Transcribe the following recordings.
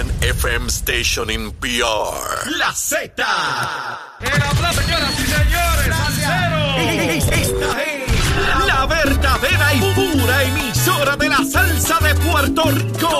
one FM station in PR. La Z. El aplauso, señoras y señores. Esta es la verdadera y pura emisora de la salsa de Puerto Rico.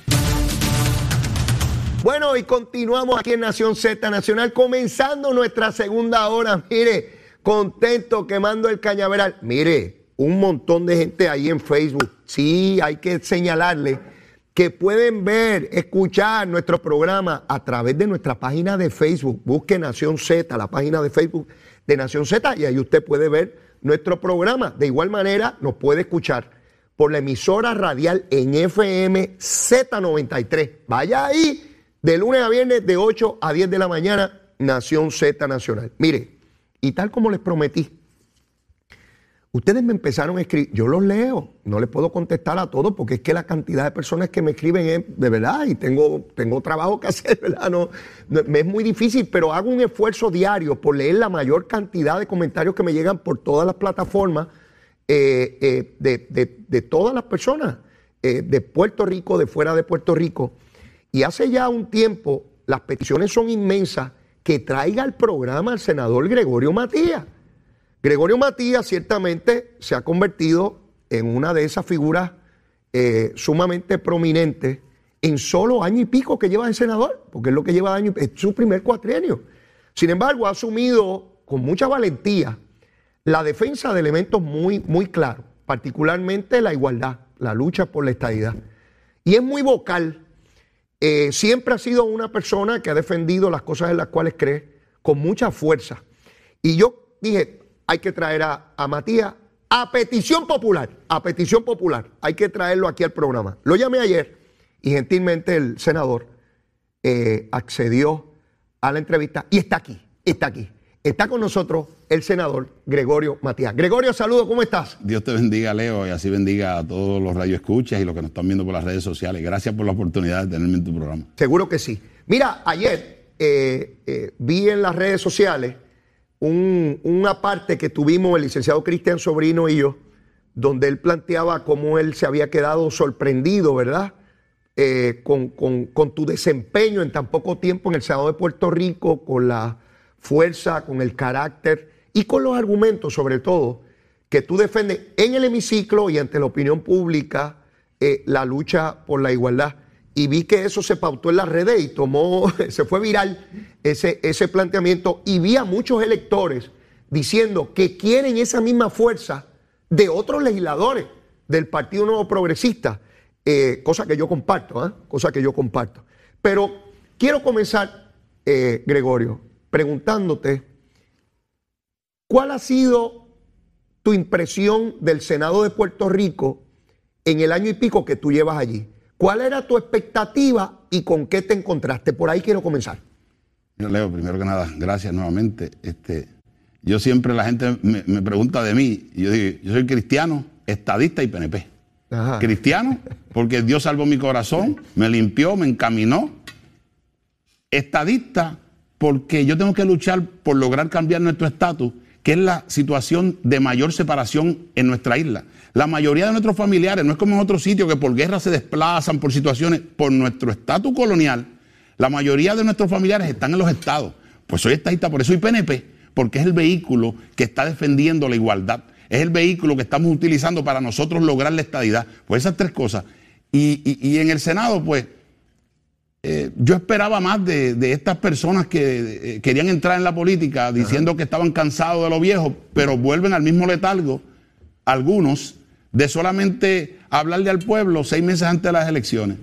Bueno, y continuamos aquí en Nación Z Nacional, comenzando nuestra segunda hora. Mire, contento quemando el cañaveral. Mire, un montón de gente ahí en Facebook. Sí, hay que señalarle que pueden ver, escuchar nuestro programa a través de nuestra página de Facebook. Busque Nación Z, la página de Facebook de Nación Z, y ahí usted puede ver nuestro programa. De igual manera, nos puede escuchar por la emisora radial en FM Z93. Vaya ahí de lunes a viernes, de 8 a 10 de la mañana, Nación Z Nacional. Mire, y tal como les prometí, ustedes me empezaron a escribir, yo los leo, no les puedo contestar a todos porque es que la cantidad de personas que me escriben es de verdad y tengo, tengo trabajo que hacer, ¿verdad? No, me es muy difícil, pero hago un esfuerzo diario por leer la mayor cantidad de comentarios que me llegan por todas las plataformas eh, eh, de, de- de todas las personas, eh, de Puerto Rico, de fuera de Puerto Rico. Y hace ya un tiempo las peticiones son inmensas que traiga al programa al senador Gregorio Matías. Gregorio Matías ciertamente se ha convertido en una de esas figuras eh, sumamente prominentes en solo año y pico que lleva de senador, porque es lo que lleva año, y- es su primer cuatrienio. Sin embargo, ha asumido con mucha valentía la defensa de elementos muy, muy claros, particularmente la igualdad, la lucha por la estadidad. Y es muy vocal. Eh, siempre ha sido una persona que ha defendido las cosas en las cuales cree con mucha fuerza. Y yo dije, hay que traer a, Matías a petición popular, a petición popular. Hay que traerlo aquí al programa. Lo llamé ayer y gentilmente el senador eh, accedió a la entrevista y está aquí, está aquí. Está con nosotros el senador Gregorio Matías. Gregorio, saludos, ¿cómo estás? Dios te bendiga, Leo, y así bendiga a todos los radioescuchas y los que nos están viendo por las redes sociales. Gracias por la oportunidad de tenerme en tu programa. Seguro que sí. Mira, ayer eh, eh, vi en las redes sociales un- una parte que tuvimos el licenciado Cristian Sobrino y yo, donde él planteaba cómo él se había quedado sorprendido, ¿verdad? Eh, con, con- con tu desempeño en tan poco tiempo en el Senado de Puerto Rico, con la fuerza, con el carácter y con los argumentos, sobre todo, que tú defendes en el hemiciclo y ante la opinión pública eh, la lucha por la igualdad. Y vi que eso se pautó en las redes y tomó, se fue viral ese, ese planteamiento. Y vi a muchos electores diciendo que quieren esa misma fuerza de otros legisladores del Partido Nuevo Progresista, eh, cosa que yo comparto, ¿ah? cosa que yo comparto. Pero quiero comenzar, eh, Gregorio, preguntándote, ¿cuál ha sido tu impresión del Senado de Puerto Rico en el año y pico que tú llevas allí? ¿Cuál era tu expectativa y con qué te encontraste? Por ahí quiero comenzar. Leo, primero que nada, gracias nuevamente. Este, yo siempre la gente me, me pregunta de mí, y yo digo, yo soy cristiano, estadista y PNP. Ajá. Cristiano, porque Dios salvó mi corazón, me limpió, me encaminó. Estadista, porque yo tengo que luchar por lograr cambiar nuestro estatus, que es la situación de mayor separación en nuestra isla. La mayoría de nuestros familiares, no es como en otros sitios que por guerra se desplazan, por situaciones, por nuestro estatus colonial, la mayoría de nuestros familiares están en los estados. Pues soy estadista, por eso soy PNP, porque es el vehículo que está defendiendo la igualdad. Es el vehículo que estamos utilizando para nosotros lograr la estadidad. Pues esas tres cosas. Y, en el Senado, pues, eh, yo esperaba más de, de estas personas que eh, querían entrar en la política diciendo que estaban cansados de lo viejo, pero vuelven al mismo letargo, algunos, de solamente hablarle al pueblo seis meses antes de las elecciones.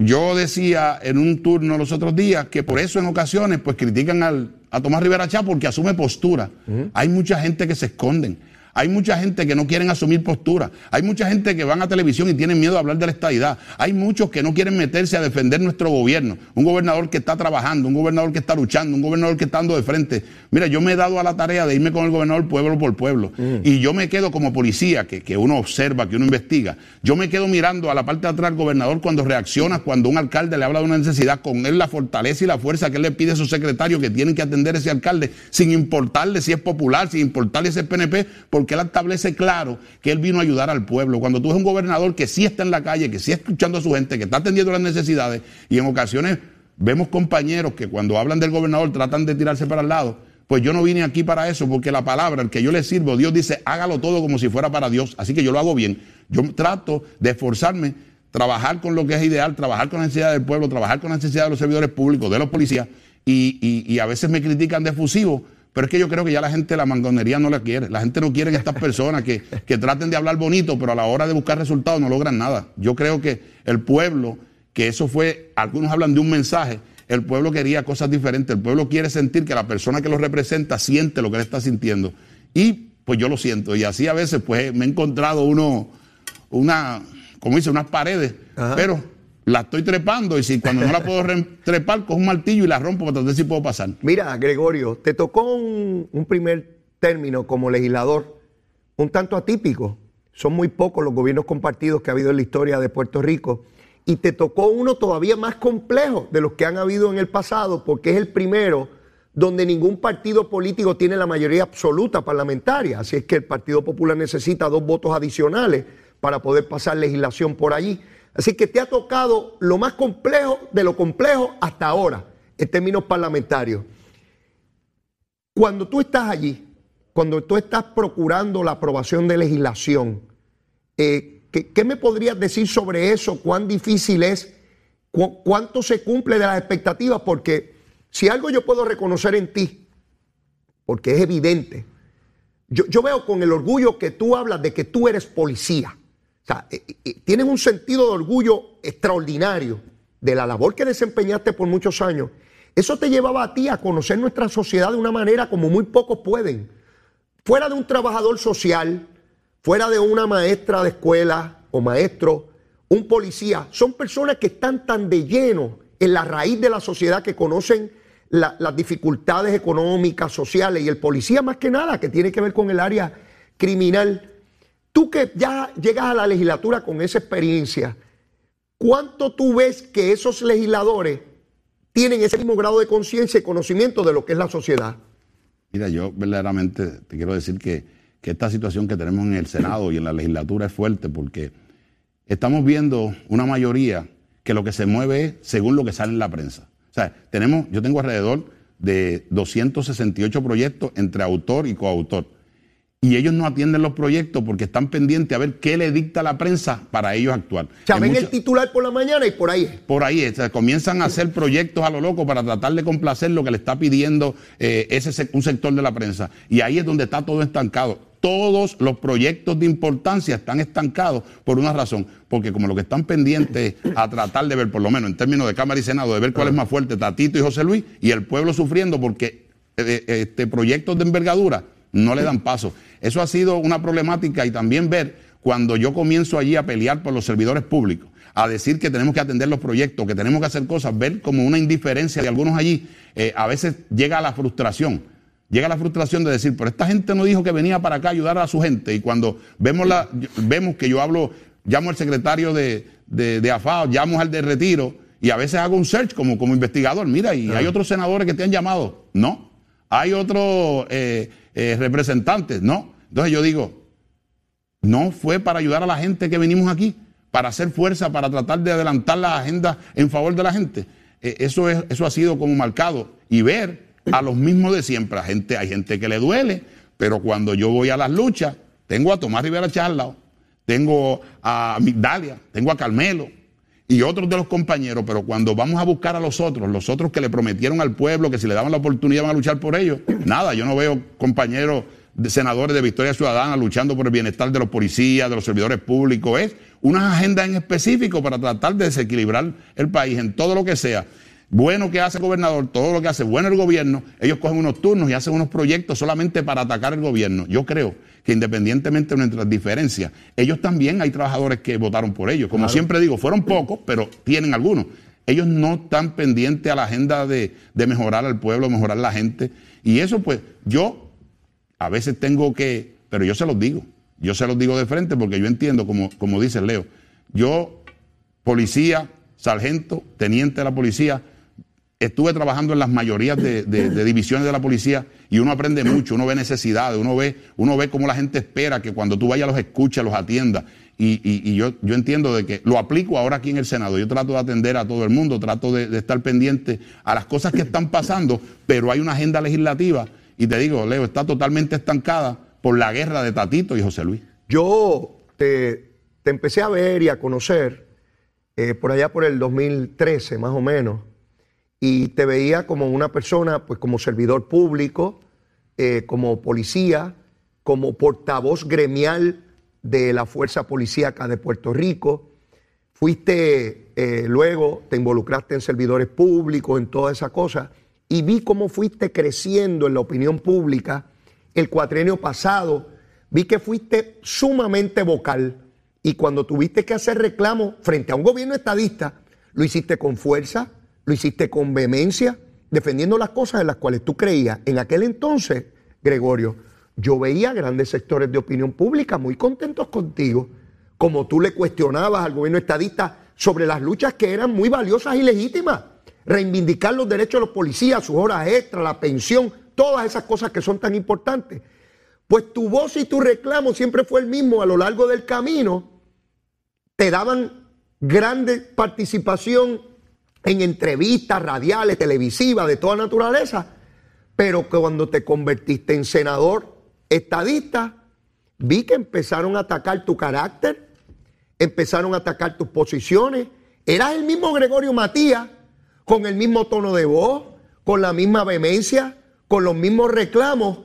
Yo decía en un turno los otros días que por eso en ocasiones pues critican al, a Tomás Rivera Chá porque asume postura. Hay mucha gente que se esconden. Hay mucha gente que no quieren asumir postura. Hay mucha gente que van a televisión y tienen miedo de hablar de la estadidad. Hay muchos que no quieren meterse a defender nuestro gobierno. Un gobernador que está trabajando, un gobernador que está luchando, un gobernador que está dando de frente. Mira, yo me he dado a la tarea de irme con el gobernador pueblo por pueblo. Mm. Y yo me quedo como policía, que, que uno observa, que uno investiga. Yo me quedo mirando a la parte de atrás del gobernador cuando reacciona, cuando un alcalde le habla de una necesidad, con él la fortaleza y la fuerza que él le pide a sus secretarios que tienen que atender a ese alcalde, sin importarle si es popular, sin importarle si es PNP, porque él establece claro que él vino a ayudar al pueblo. Cuando tú eres un gobernador que sí está en la calle, que sí está escuchando a su gente, que está atendiendo las necesidades, y en ocasiones vemos compañeros que cuando hablan del gobernador tratan de tirarse para el lado, pues yo no vine aquí para eso, porque la palabra, el que yo le sirvo, Dios dice, hágalo todo como si fuera para Dios. Así que yo lo hago bien. Yo trato de esforzarme, trabajar con lo que es ideal, trabajar con la necesidad del pueblo, trabajar con la necesidad de los servidores públicos, de los policías, y, y a veces me critican de fusivo pero es que yo creo que ya la gente la mangonería no la quiere. La gente no quiere estas personas que, que traten de hablar bonito, pero a la hora de buscar resultados no logran nada. Yo creo que el pueblo, que eso fue, algunos hablan de un mensaje, el pueblo quería cosas diferentes. El pueblo quiere sentir que la persona que lo representa siente lo que él está sintiendo. Y pues yo lo siento. Y así a veces pues me he encontrado uno, una, como dice, unas paredes. Pero la estoy trepando y si cuando no la puedo trepar, cojo un martillo y la rompo para ver si puedo pasar. Mira, Gregorio, te tocó un, primer término como legislador un tanto atípico. Son muy pocos los gobiernos compartidos que ha habido en la historia de Puerto Rico. Y te tocó uno todavía más complejo de los que han habido en el pasado, porque es el primero donde ningún partido político tiene la mayoría absoluta parlamentaria. Así es que el Partido Popular necesita dos votos adicionales para poder pasar legislación por allí. Así que te ha tocado lo más complejo de lo complejo hasta ahora, en términos parlamentarios. Cuando tú estás allí, cuando tú estás procurando la aprobación de legislación, eh, ¿qué, me podrías decir sobre eso? ¿Cuán difícil es? ¿Cuánto se cumple de las expectativas? Porque si algo yo puedo reconocer en ti, porque es evidente, yo veo con el orgullo que tú hablas de que tú eres policía. O sea, eh, eh, tienes un sentido de orgullo extraordinario de la labor que desempeñaste por muchos años. Eso te llevaba a ti a conocer nuestra sociedad de una manera como muy pocos pueden. Fuera de un trabajador social, fuera de una maestra de escuela o maestro, un policía, son personas que están tan de lleno en la raíz de la sociedad que conocen las dificultades económicas, sociales, y el policía más que nada, que tiene que ver con el área criminal. Tú que ya llegas a la legislatura con esa experiencia, ¿cuánto tú ves que esos legisladores tienen ese mismo grado de conciencia y conocimiento de lo que es la sociedad? Mira, yo verdaderamente te quiero decir que, esta situación que tenemos en el Senado y en la legislatura es fuerte porque estamos viendo una mayoría que lo que se mueve es según lo que sale en la prensa. O sea, tenemos, yo tengo alrededor de 268 proyectos entre autor y coautor y ellos no atienden los proyectos porque están pendientes a ver qué le dicta la prensa para ellos actuar. O sea, ven el titular por la mañana y por ahí. Por ahí, o sea, comienzan a hacer proyectos a lo loco para tratar de complacer lo que le está pidiendo eh, ese, un sector de la prensa. Y ahí es donde está todo estancado. Todos los proyectos de importancia están estancados por una razón, porque como lo que están pendientes a tratar de ver, por lo menos en términos de Cámara y Senado, de ver cuál es más fuerte, Tatito y José Luis, y el pueblo sufriendo porque eh, eh, este, proyectos de envergadura no le dan paso. Eso ha sido una problemática y también ver cuando yo comienzo allí a pelear por los servidores públicos, a decir que tenemos que atender los proyectos, que tenemos que hacer cosas, ver como una indiferencia de algunos allí, eh, a veces llega a la frustración. Llega la frustración de decir, pero esta gente no dijo que venía para acá a ayudar a su gente. Y cuando vemos, la, vemos que yo hablo, llamo al secretario de, de, AFAO, llamo al de retiro, y a veces hago un search como, como investigador. Mira, y hay otros senadores que te han llamado. No. Hay otros eh, eh, representantes, no. Entonces yo digo, no fue para ayudar a la gente que venimos aquí, para hacer fuerza, para tratar de adelantar la agenda en favor de la gente. Eh, eso, es, eso ha sido como marcado. Y ver a los mismos de siempre. gente, hay gente que le duele, pero cuando yo voy a las luchas, tengo a Tomás Rivera Charlao, tengo a Migdalia, tengo a Carmelo, y otros de los compañeros, pero cuando vamos a buscar a los otros, los otros que le prometieron al pueblo que si le daban la oportunidad van a luchar por ellos, nada, yo no veo compañeros de senadores de Victoria Ciudadana luchando por el bienestar de los policías, de los servidores públicos, es una agenda en específico para tratar de desequilibrar el país en todo lo que sea. Bueno que hace el gobernador, todo lo que hace bueno el gobierno, ellos cogen unos turnos y hacen unos proyectos solamente para atacar el gobierno. Yo creo que independientemente de nuestras diferencias, ellos también hay trabajadores que votaron por ellos. Como siempre digo, fueron pocos, pero tienen algunos. Ellos no están pendientes a la agenda de, de mejorar al pueblo, mejorar la gente. Y eso pues yo a veces tengo que, pero yo se los digo, yo se los digo de frente porque yo entiendo, como, como dice Leo, yo, policía, sargento, teniente de la policía, estuve trabajando en las mayorías de, divisiones de la policía y uno aprende mucho, uno ve necesidades, uno ve, uno ve cómo la gente espera que cuando tú vayas los escuches, los atienda. Y, yo, yo entiendo de que lo aplico ahora aquí en el Senado. Yo trato de atender a todo el mundo, trato de, estar pendiente a las cosas que están pasando, pero hay una agenda legislativa y te digo, Leo, está totalmente estancada por la guerra de Tatito y José Luis. Yo te, empecé a ver y a conocer eh, por allá por el 2013, más o menos y te veía como una persona, pues como servidor público, eh, como policía, como portavoz gremial de la Fuerza Policíaca de Puerto Rico. Fuiste eh, luego, te involucraste en servidores públicos, en toda esa cosa, y vi cómo fuiste creciendo en la opinión pública el cuatrienio pasado. Vi que fuiste sumamente vocal y cuando tuviste que hacer reclamo frente a un gobierno estadista, lo hiciste con fuerza, lo hiciste con vehemencia, defendiendo las cosas en las cuales tú creías. En aquel entonces, Gregorio, yo veía grandes sectores de opinión pública muy contentos contigo, como tú le cuestionabas al gobierno estadista sobre las luchas que eran muy valiosas y legítimas. Reivindicar los derechos de los policías, sus horas extras, la pensión, todas esas cosas que son tan importantes. Pues tu voz y tu reclamo siempre fue el mismo a lo largo del camino. Te daban grande participación en entrevistas radiales, televisivas, de toda naturaleza, pero cuando te convertiste en senador estadista, vi que empezaron a atacar tu carácter, empezaron a atacar tus posiciones. Eras el mismo Gregorio Matías, con el mismo tono de voz, con la misma vehemencia, con los mismos reclamos.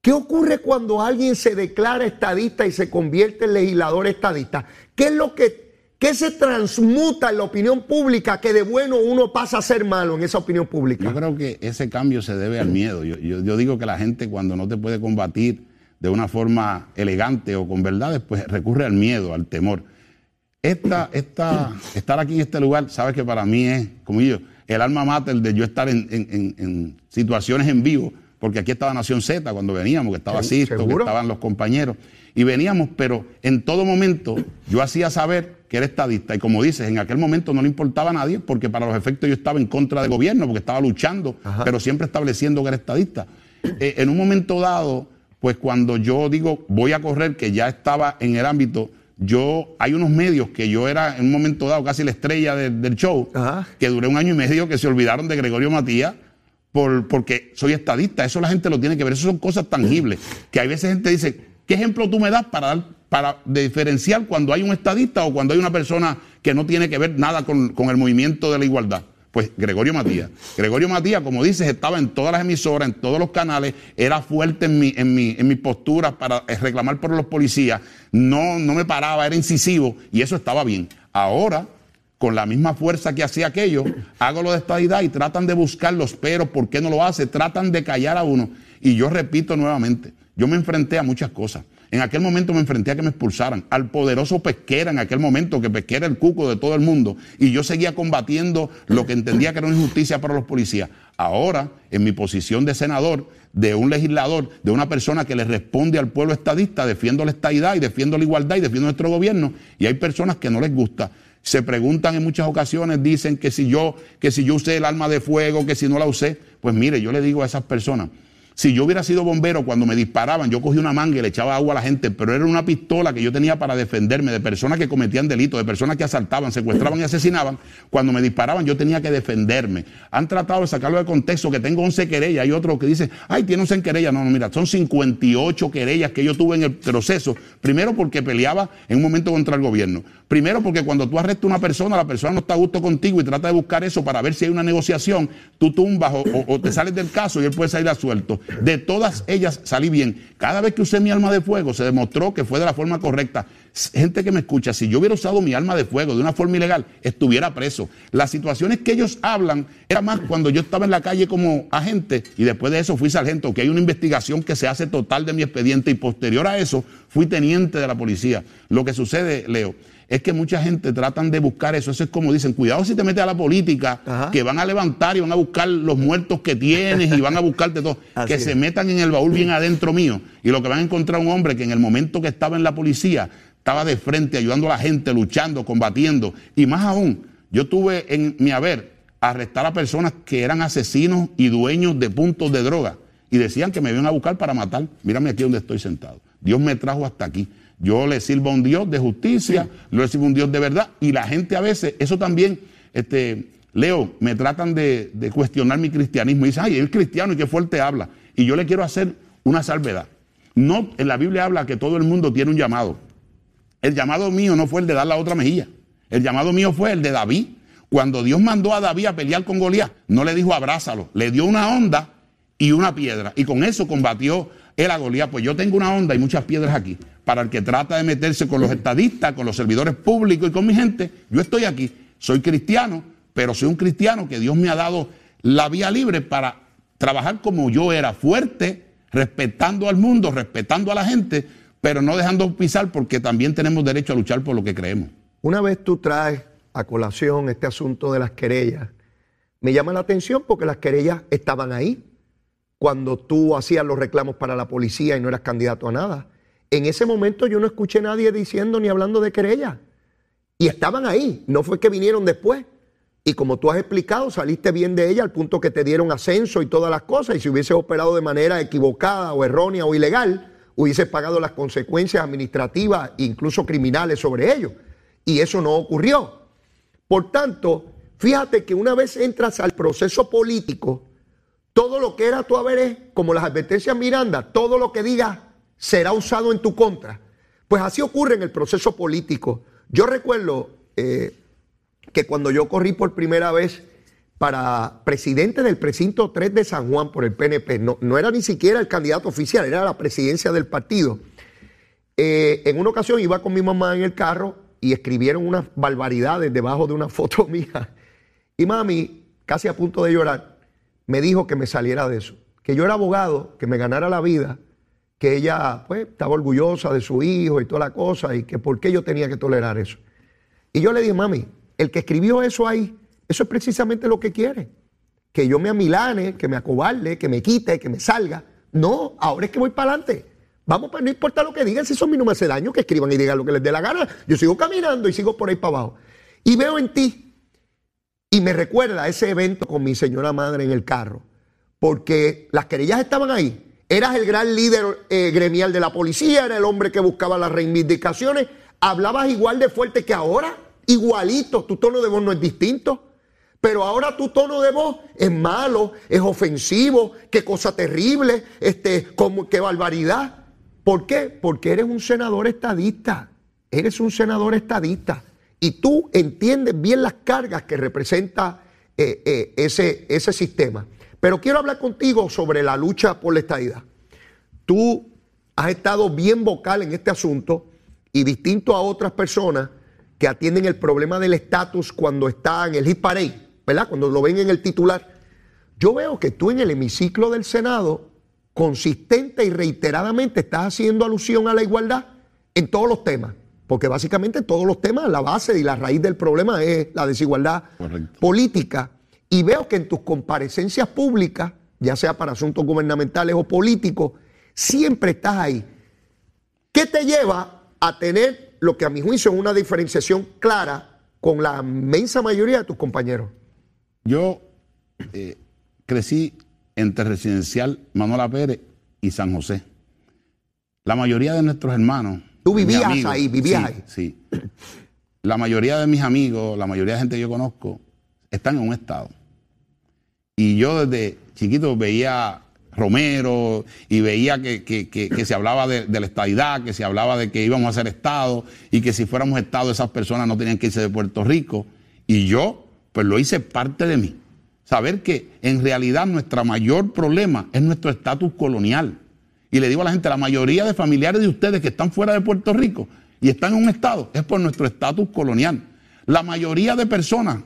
¿Qué ocurre cuando alguien se declara estadista y se convierte en legislador estadista? ¿Qué es lo que ¿Qué se transmuta en la opinión pública que de bueno uno pasa a ser malo en esa opinión pública? Yo creo que ese cambio se debe al miedo. Yo, digo que la gente cuando no te puede combatir de una forma elegante o con verdades, pues recurre al miedo, al temor. Esta, esta, estar aquí en este lugar, sabes que para mí es, como yo, el alma mater de yo estar en, situaciones en vivo, porque aquí estaba Nación Z cuando veníamos, que estaba Sisto, que estaban los compañeros, y veníamos, pero en todo momento yo hacía saber que era estadista. Y como dices, en aquel momento no le importaba a nadie porque para los efectos yo estaba en contra del gobierno, porque estaba luchando, pero siempre estableciendo que era estadista. Eh, en un momento dado, pues cuando yo digo voy a correr, que ya estaba en el ámbito, yo, hay unos medios que yo era en un momento dado casi la estrella del show, que duré un año y medio que se olvidaron de Gregorio Matías. Por, porque soy estadista, eso la gente lo tiene que ver, eso son cosas tangibles, que hay veces gente dice, ¿qué ejemplo tú me das para dar para diferenciar cuando hay un estadista o cuando hay una persona que no tiene que ver nada con, el movimiento de la igualdad. Pues Gregorio Matías. Gregorio Matías, como dices, estaba en todas las emisoras, en todos los canales, era fuerte en mi, en mi, en mi postura para reclamar por los policías, no, no me paraba, era incisivo y eso estaba bien. Ahora, con la misma fuerza que hacía aquello, hago lo de estadidad y tratan de buscar los peros, ¿por qué no lo hace? Tratan de callar a uno. Y yo repito nuevamente, yo me enfrenté a muchas cosas. En aquel momento me enfrenté a que me expulsaran, al poderoso pesquera en aquel momento, que pesquera el cuco de todo el mundo, y yo seguía combatiendo lo que entendía que era una injusticia para los policías. Ahora, en mi posición de senador, de un legislador, de una persona que le responde al pueblo estadista, defiendo la estadidad y defiendo la igualdad y defiendo nuestro gobierno, y hay personas que no les gusta. Se preguntan en muchas ocasiones, dicen que si yo, que si yo usé el arma de fuego, que si no la usé, pues mire, yo le digo a esas personas, si yo hubiera sido bombero cuando me disparaban, yo cogía una manga y le echaba agua a la gente, pero era una pistola que yo tenía para defenderme de personas que cometían delitos, de personas que asaltaban, secuestraban y asesinaban. Cuando me disparaban, yo tenía que defenderme. Han tratado de sacarlo de contexto, que tengo 11 querellas. Hay otro que dice, ay, tiene 11 querellas. No, no, mira, son 58 querellas que yo tuve en el proceso. Primero porque peleaba en un momento contra el gobierno. Primero porque cuando tú arrestas a una persona, la persona no está a gusto contigo y trata de buscar eso para ver si hay una negociación, tú tumbas o, o te sales del caso y él puede salir a suelto. De todas ellas salí bien. Cada vez que usé mi arma de fuego se demostró que fue de la forma correcta. gente que me escucha, si yo hubiera usado mi arma de fuego de una forma ilegal, estuviera preso. Las situaciones que ellos hablan era más cuando yo estaba en la calle como agente y después de eso fui sargento, que hay una investigación que se hace total de mi expediente y posterior a eso fui teniente de la policía. Lo que sucede, Leo, es que mucha gente tratan de buscar eso. Eso es como dicen, cuidado si te metes a la política, Ajá. que van a levantar y van a buscar los muertos que tienes y van a buscarte todo. Que es. se metan en el baúl bien adentro mío. Y lo que van a encontrar un hombre que en el momento que estaba en la policía, estaba de frente, ayudando a la gente, luchando, combatiendo. Y más aún, yo tuve en mi haber arrestar a personas que eran asesinos y dueños de puntos de droga. Y decían que me iban a buscar para matar. Mírame aquí donde estoy sentado. Dios me trajo hasta aquí. Yo le sirvo a un Dios de justicia, le sirvo a un Dios de verdad. Y la gente a veces, eso también, este, Leo, me tratan de, de cuestionar mi cristianismo. Y dicen, ay, él es cristiano y qué fuerte habla. Y yo le quiero hacer una salvedad. No, en la Biblia habla que todo el mundo tiene un llamado. El llamado mío no fue el de dar la otra mejilla. El llamado mío fue el de David. Cuando Dios mandó a David a pelear con Goliat, no le dijo abrázalo, le dio una onda y una piedra. Y con eso combatió él a. Pues yo tengo una onda y muchas piedras aquí. Para el que trata de meterse con los estadistas, con los servidores públicos y con mi gente, yo estoy aquí. Soy cristiano, pero soy un cristiano que Dios me ha dado la vía libre para trabajar como yo era, fuerte, respetando al mundo, respetando a la gente, pero no dejando pisar porque también tenemos derecho a luchar por lo que creemos. Una vez tú traes a colación este asunto de las querellas, me llama la atención porque las querellas estaban ahí cuando tú hacías los reclamos para la policía y no eras candidato a nada. En ese momento yo no escuché a nadie diciendo ni hablando de querellas. Y estaban ahí, no fue que vinieron después. Y como tú has explicado, saliste bien de ella al punto que te dieron ascenso y todas las cosas. Y si hubiese operado de manera equivocada o errónea o ilegal, hubiese pagado las consecuencias administrativas incluso criminales sobre ello. Y eso no ocurrió. Por tanto, fíjate que una vez entras al proceso político, todo lo que era tu haber como las advertencias Miranda, todo lo que digas será usado en tu contra. Pues así ocurre en el proceso político. Yo recuerdo eh, que cuando yo corrí por primera vez para presidente del precinto 3 de San Juan por el PNP, no, no era ni siquiera el candidato oficial, era la presidencia del partido. Eh, en una ocasión iba con mi mamá en el carro y escribieron unas barbaridades debajo de una foto mía. Y mami, casi a punto de llorar, me dijo que me saliera de eso, que yo era abogado, que me ganara la vida, que ella pues estaba orgullosa de su hijo y toda la cosa y que por qué yo tenía que tolerar eso. Y yo le dije, mami, el que escribió eso ahí, eso es precisamente lo que quiere. Que yo me amilane, que me acobarde, que me quite, que me salga. No, ahora es que voy para adelante. Vamos, pues no importa lo que digan, si eso a mí no me hace daño, que escriban y digan lo que les dé la gana. Yo sigo caminando y sigo por ahí para abajo. Y veo en ti, y me recuerda ese evento con mi señora madre en el carro, porque las querellas estaban ahí. Eras el gran líder eh, gremial de la policía, era el hombre que buscaba las reivindicaciones. Hablabas igual de fuerte que ahora, igualito, tu tono de voz no es distinto. Pero ahora tu tono de voz es malo, es ofensivo, qué cosa terrible, este, como, qué barbaridad. ¿Por qué? Porque eres un senador estadista. Eres un senador estadista. Y tú entiendes bien las cargas que representa eh, eh, ese, ese sistema. Pero quiero hablar contigo sobre la lucha por la estadidad. Tú has estado bien vocal en este asunto y distinto a otras personas que atienden el problema del estatus cuando está en el hit parade, ¿verdad? Cuando lo ven en el titular. Yo veo que tú en el hemiciclo del Senado, consistente y reiteradamente, estás haciendo alusión a la igualdad en todos los temas. Porque básicamente en todos los temas, la base y la raíz del problema es la desigualdad Correcto. política. Y veo que en tus comparecencias públicas, ya sea para asuntos gubernamentales o políticos, siempre estás ahí. ¿Qué te lleva a tener lo que a mi juicio es una diferenciación clara con la inmensa mayoría de tus compañeros? Yo eh, crecí entre residencial Manuela Pérez y San José. La mayoría de nuestros hermanos. Tú vivías ahí, vivías sí, ahí. Sí. La mayoría de mis amigos, la mayoría de gente que yo conozco, están en un estado. Y yo desde chiquito veía Romero y veía que, que- que- que se hablaba de, de la estadidad, que se hablaba de que íbamos a ser Estado y que si fuéramos Estado esas personas no tenían que irse de Puerto Rico. Y yo, pues lo hice parte de mí. Saber que en realidad nuestro mayor problema es nuestro estatus colonial. Y le digo a la gente, la mayoría de familiares de ustedes que están fuera de Puerto Rico y están en un estado, es por nuestro estatus colonial. La mayoría de personas,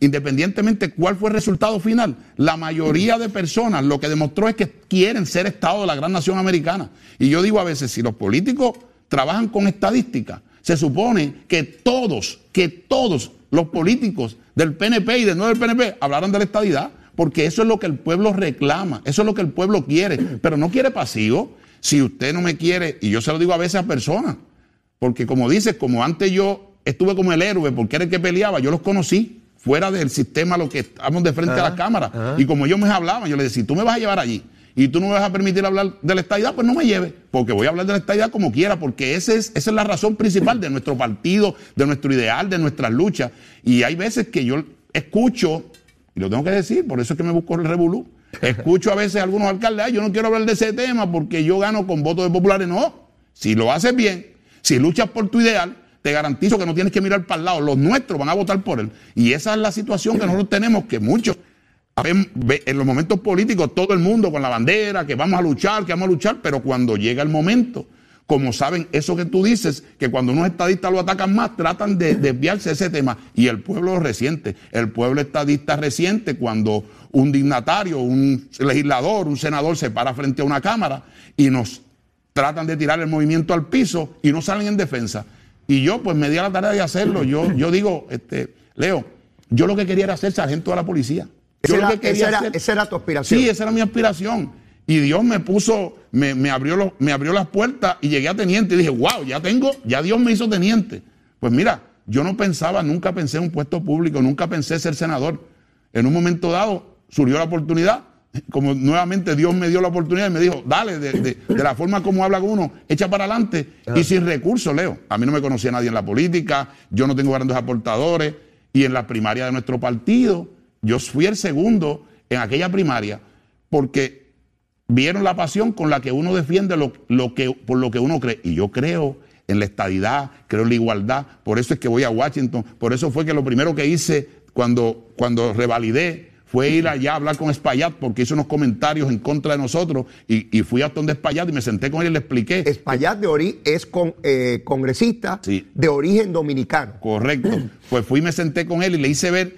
independientemente cuál fue el resultado final, la mayoría de personas lo que demostró es que quieren ser estado de la gran nación americana. Y yo digo a veces, si los políticos trabajan con estadística, se supone que todos, que todos los políticos del PNP y de no del PNP hablaran de la estadidad, porque eso es lo que el pueblo reclama, eso es lo que el pueblo quiere, pero no quiere pasivo. Si usted no me quiere, y yo se lo digo a veces a personas, porque como dices, como antes yo estuve como el héroe porque era el que peleaba, yo los conocí fuera del sistema, lo que estamos de frente a la cámara. Y como ellos me hablaban, yo les decía, si tú me vas a llevar allí y tú no me vas a permitir hablar de la estadidad, pues no me lleves, porque voy a hablar de la estadidad como quiera, porque ese es, esa es la razón principal de nuestro partido, de nuestro ideal, de nuestras luchas. Y hay veces que yo escucho, y lo tengo que decir, por eso es que me busco el revolú, escucho a veces a algunos alcaldes, yo no quiero hablar de ese tema porque yo gano con votos de populares. No, si lo haces bien, si luchas por tu ideal, te garantizo que no tienes que mirar para el lado, los nuestros van a votar por él. Y esa es la situación que nosotros tenemos, que muchos, en los momentos políticos, todo el mundo con la bandera, que vamos a luchar, que vamos a luchar, pero cuando llega el momento, como saben, eso que tú dices, que cuando unos estadistas lo atacan más, tratan de desviarse de ese tema. Y el pueblo lo resiente. El pueblo estadista resiente cuando un dignatario, un legislador, un senador se para frente a una cámara y nos tratan de tirar el movimiento al piso y no salen en defensa. Y yo pues me di a la tarea de hacerlo. Yo, yo digo, este, Leo, yo lo que quería era ser sargento de la policía. Yo esa, era, esa, era, tu aspiración. Sí, esa era mi aspiración. Y Dios me puso, me, me abrió me abrió las puertas y llegué a teniente. Y dije, wow, ya tengo, ya Dios me hizo teniente. Pues mira, yo no pensaba, nunca pensé en un puesto público, nunca pensé ser senador. En un momento dado surgió la oportunidad como nuevamente Dios me dio la oportunidad y me dijo, dale, de, la forma como habla uno, echa para adelante y sin recursos, Leo. A mí no me conocía nadie en la política, yo no tengo grandes aportadores y en la primaria de nuestro partido, yo fui el segundo en aquella primaria porque vieron la pasión con la que uno defiende lo, lo que, por lo que uno cree. Y yo creo en la estadidad, creo en la igualdad, por eso es que voy a Washington, por eso fue que lo primero que hice cuando, cuando revalidé fue ir allá a hablar con Espaillat porque hizo unos comentarios en contra de nosotros y, fui a donde Espaillat y me senté con él y le expliqué. Espaillat de es con, eh, congresista de origen dominicano. Correcto. Pues fui y me senté con él y le hice ver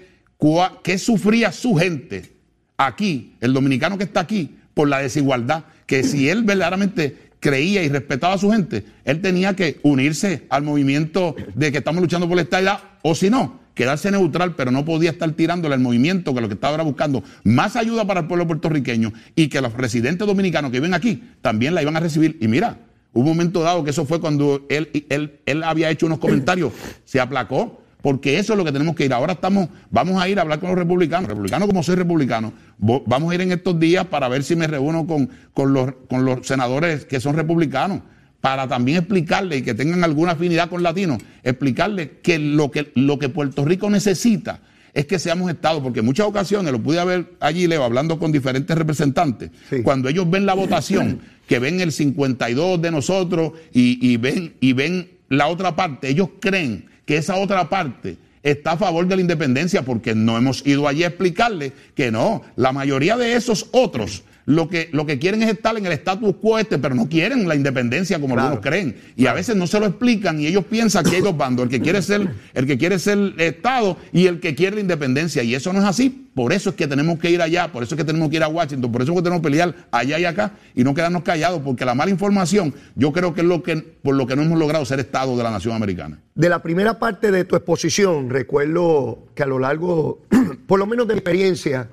qué sufría su gente aquí, el dominicano que está aquí, por la desigualdad. Que si él verdaderamente creía y respetaba a su gente, él tenía que unirse al movimiento de que estamos luchando por la estabilidad o si no, quedarse neutral, pero no podía estar tirándole al movimiento que lo que estaba buscando más ayuda para el pueblo puertorriqueño y que los residentes dominicanos que viven aquí también la iban a recibir. Y mira, un momento dado que eso fue cuando él, él, él había hecho unos comentarios, se aplacó, porque eso es lo que tenemos que ir. Ahora estamos, vamos a ir a hablar con los republicanos, republicanos como soy republicano, vamos a ir en estos días para ver si me reúno con, con, los, con los senadores que son republicanos para también explicarle y que tengan alguna afinidad con latinos, explicarle que lo que, lo que Puerto Rico necesita es que seamos Estado, porque en muchas ocasiones, lo pude ver allí, Leo, hablando con diferentes representantes, cuando ellos ven la votación, que ven el 52 de nosotros y, ven, y ven la otra parte, ellos creen que esa otra parte está a favor de la independencia porque no hemos ido allí a explicarle que no, la mayoría de esos otros lo que, lo que quieren es estar en el status quo este, pero no quieren la independencia como algunos creen. Y a veces no se lo explican y ellos piensan que hay dos bandos, el que quiere ser, el que quiere ser Estado y el que quiere la independencia. Y eso no es así. Por eso es que tenemos que ir allá, por eso es que tenemos que ir a Washington, por eso es que tenemos que pelear allá y acá y no quedarnos callados, porque la mala información yo creo que es lo que, por lo que no hemos logrado ser Estado de la nación americana. De la primera parte de tu exposición, recuerdo que a lo largo, por lo menos de experiencia,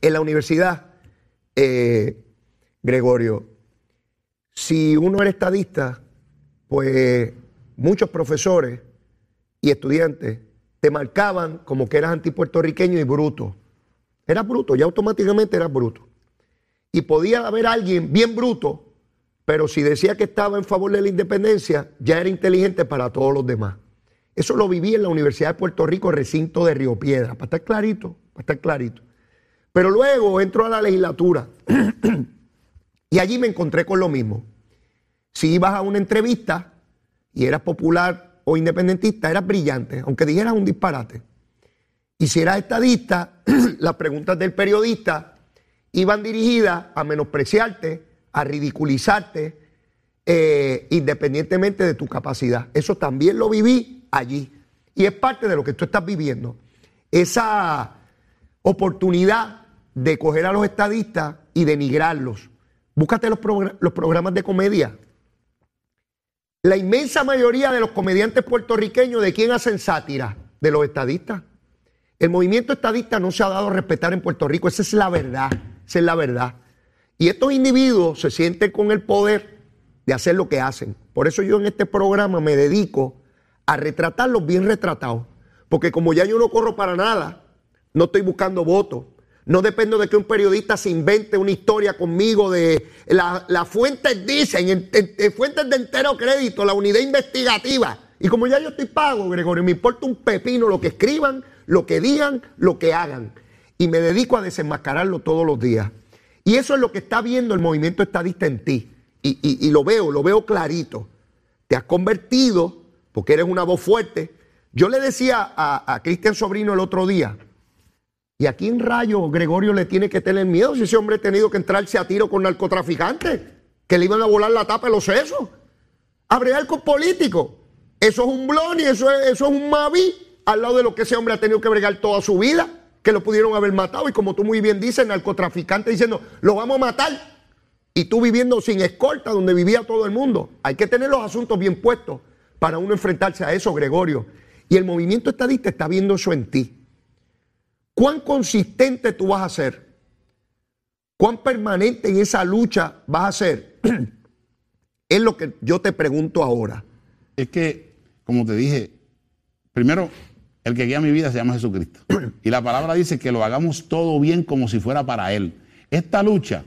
en la universidad, eh, Gregorio, si uno era estadista, pues muchos profesores y estudiantes te marcaban como que eras antipuertorriqueño y bruto. Eras bruto, ya automáticamente eras bruto. Y podía haber alguien bien bruto, pero si decía que estaba en favor de la independencia, ya era inteligente para todos los demás. Eso lo viví en la Universidad de Puerto Rico, recinto de Río Piedra, para estar clarito, para estar clarito. Pero luego entró a la legislatura y allí me encontré con lo mismo. Si ibas a una entrevista y eras popular o independentista, eras brillante, aunque dijeras un disparate. Y si eras estadista, las preguntas del periodista iban dirigidas a menospreciarte, a ridiculizarte eh, independientemente de tu capacidad. Eso también lo viví allí. Y es parte de lo que tú estás viviendo. Esa oportunidad de coger a los estadistas y denigrarlos. Búscate los, los programas de comedia. La inmensa mayoría de los comediantes puertorriqueños, ¿de quién hacen sátira? De los estadistas. El movimiento estadista no se ha dado a respetar en Puerto Rico. Esa es la verdad. Esa es la verdad. Y estos individuos se sienten con el poder de hacer lo que hacen. Por eso yo en este programa me dedico a retratarlos bien retratados. Porque como ya yo no corro para nada, no estoy buscando votos. No dependo de que un periodista se invente una historia conmigo de la- las fuentes dicen, en, en- en fuentes de entero crédito, la unidad investigativa. Y como ya yo estoy pago, Gregorio, me importa un pepino lo que escriban, lo que digan, lo que hagan. Y me dedico a desenmascararlo todos los días. Y eso es lo que está viendo el movimiento estadista en ti. Y lo veo, lo veo clarito. Te has convertido, porque eres una voz fuerte. Yo le decía a, a Cristian Sobrino el otro día, ¿y a quién rayo Gregorio le tiene que tener miedo si ese hombre ha tenido que entrarse a tiro con narcotraficantes? Que le iban a volar la tapa de los sesos. A bregar con políticos. Eso es un bloni, eso es, eso es un mavi al lado de lo que ese hombre ha tenido que bregar toda su vida, que lo pudieron haber matado. Y como tú muy bien dices, narcotraficante diciendo, lo vamos a matar. Y tú viviendo sin escolta, donde vivía todo el mundo. Hay que tener los asuntos bien puestos para uno enfrentarse a eso, Gregorio. Y el movimiento estadista está viendo eso en ti. ¿Cuán consistente tú vas a ser? ¿Cuán permanente en esa lucha vas a ser? es lo que yo te pregunto ahora. Es que, como te dije, primero, el que guía mi vida se llama Jesucristo. Y la palabra dice que lo hagamos todo bien como si fuera para Él. Esta lucha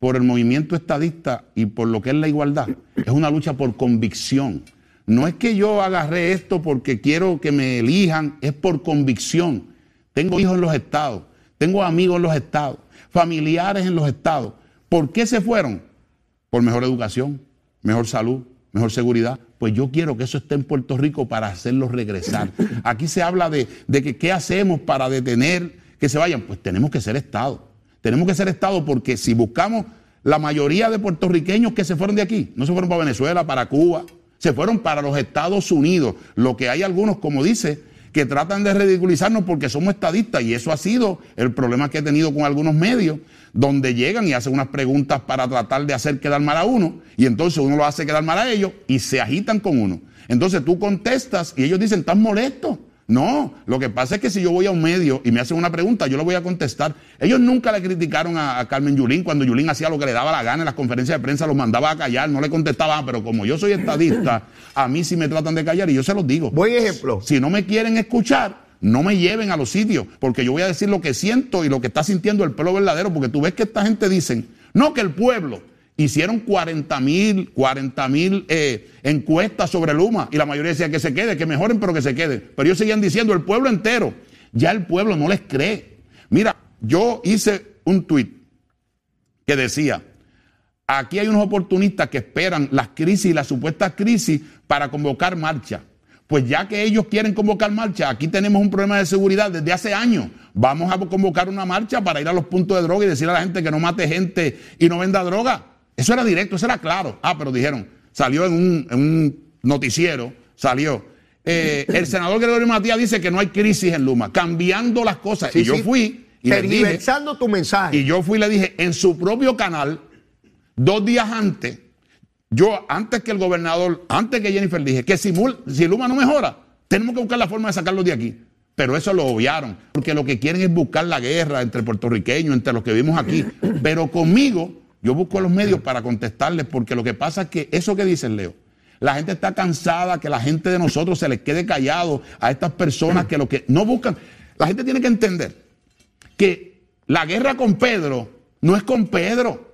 por el movimiento estadista y por lo que es la igualdad es una lucha por convicción. No es que yo agarré esto porque quiero que me elijan, es por convicción. Tengo hijos en los estados, tengo amigos en los estados, familiares en los estados. ¿Por qué se fueron? Por mejor educación, mejor salud, mejor seguridad. Pues yo quiero que eso esté en Puerto Rico para hacerlos regresar. Aquí se habla de, de que qué hacemos para detener que se vayan. Pues tenemos que ser Estado. Tenemos que ser Estado porque si buscamos la mayoría de puertorriqueños que se fueron de aquí, no se fueron para Venezuela, para Cuba, se fueron para los Estados Unidos. Lo que hay algunos, como dice, que tratan de ridiculizarnos porque somos estadistas y eso ha sido el problema que he tenido con algunos medios, donde llegan y hacen unas preguntas para tratar de hacer quedar mal a uno y entonces uno lo hace quedar mal a ellos y se agitan con uno. Entonces tú contestas y ellos dicen, ¿estás molesto? No, lo que pasa es que si yo voy a un medio y me hacen una pregunta, yo lo voy a contestar. Ellos nunca le criticaron a, a Carmen Yulín cuando Yulín hacía lo que le daba la gana en las conferencias de prensa, los mandaba a callar, no le contestaba, pero como yo soy estadista, a mí sí me tratan de callar y yo se los digo. Buen ejemplo. Si no me quieren escuchar, no me lleven a los sitios, porque yo voy a decir lo que siento y lo que está sintiendo el pueblo verdadero, porque tú ves que esta gente dicen, no que el pueblo, hicieron 40 mil, 40 mil eh, encuestas sobre Luma y la mayoría decía que se quede, que mejoren, pero que se quede. Pero ellos seguían diciendo, el pueblo entero, ya el pueblo no les cree. Mira, yo hice un tuit que decía, aquí hay unos oportunistas que esperan las crisis y las supuestas crisis para convocar marcha. Pues ya que ellos quieren convocar marcha, aquí tenemos un problema de seguridad desde hace años. Vamos a convocar una marcha para ir a los puntos de droga y decir a la gente que no mate gente y no venda droga. Eso era directo, eso era claro. Ah, pero dijeron, salió en un, en un noticiero, salió. eh, el senador Gregorio Matías dice que no hay crisis en Luma, cambiando las cosas. Sí, y yo sí. fui y les dije, Tergiversando tu mensaje. y yo fui y le dije, en su propio canal, dos días antes, yo, antes que el gobernador, antes que Jennifer, dije que si, si Luma no mejora, tenemos que buscar la forma de sacarlos de aquí. Pero eso lo obviaron, porque lo que quieren es buscar la guerra entre puertorriqueños, entre los que vivimos aquí. Pero conmigo, yo busco los medios para contestarles, porque lo que pasa es que eso que dicen, Leo, la gente está cansada que la gente de nosotros se les quede callado a estas personas que lo que no buscan. La gente tiene que entender que la guerra con Pedro no es con Pedro.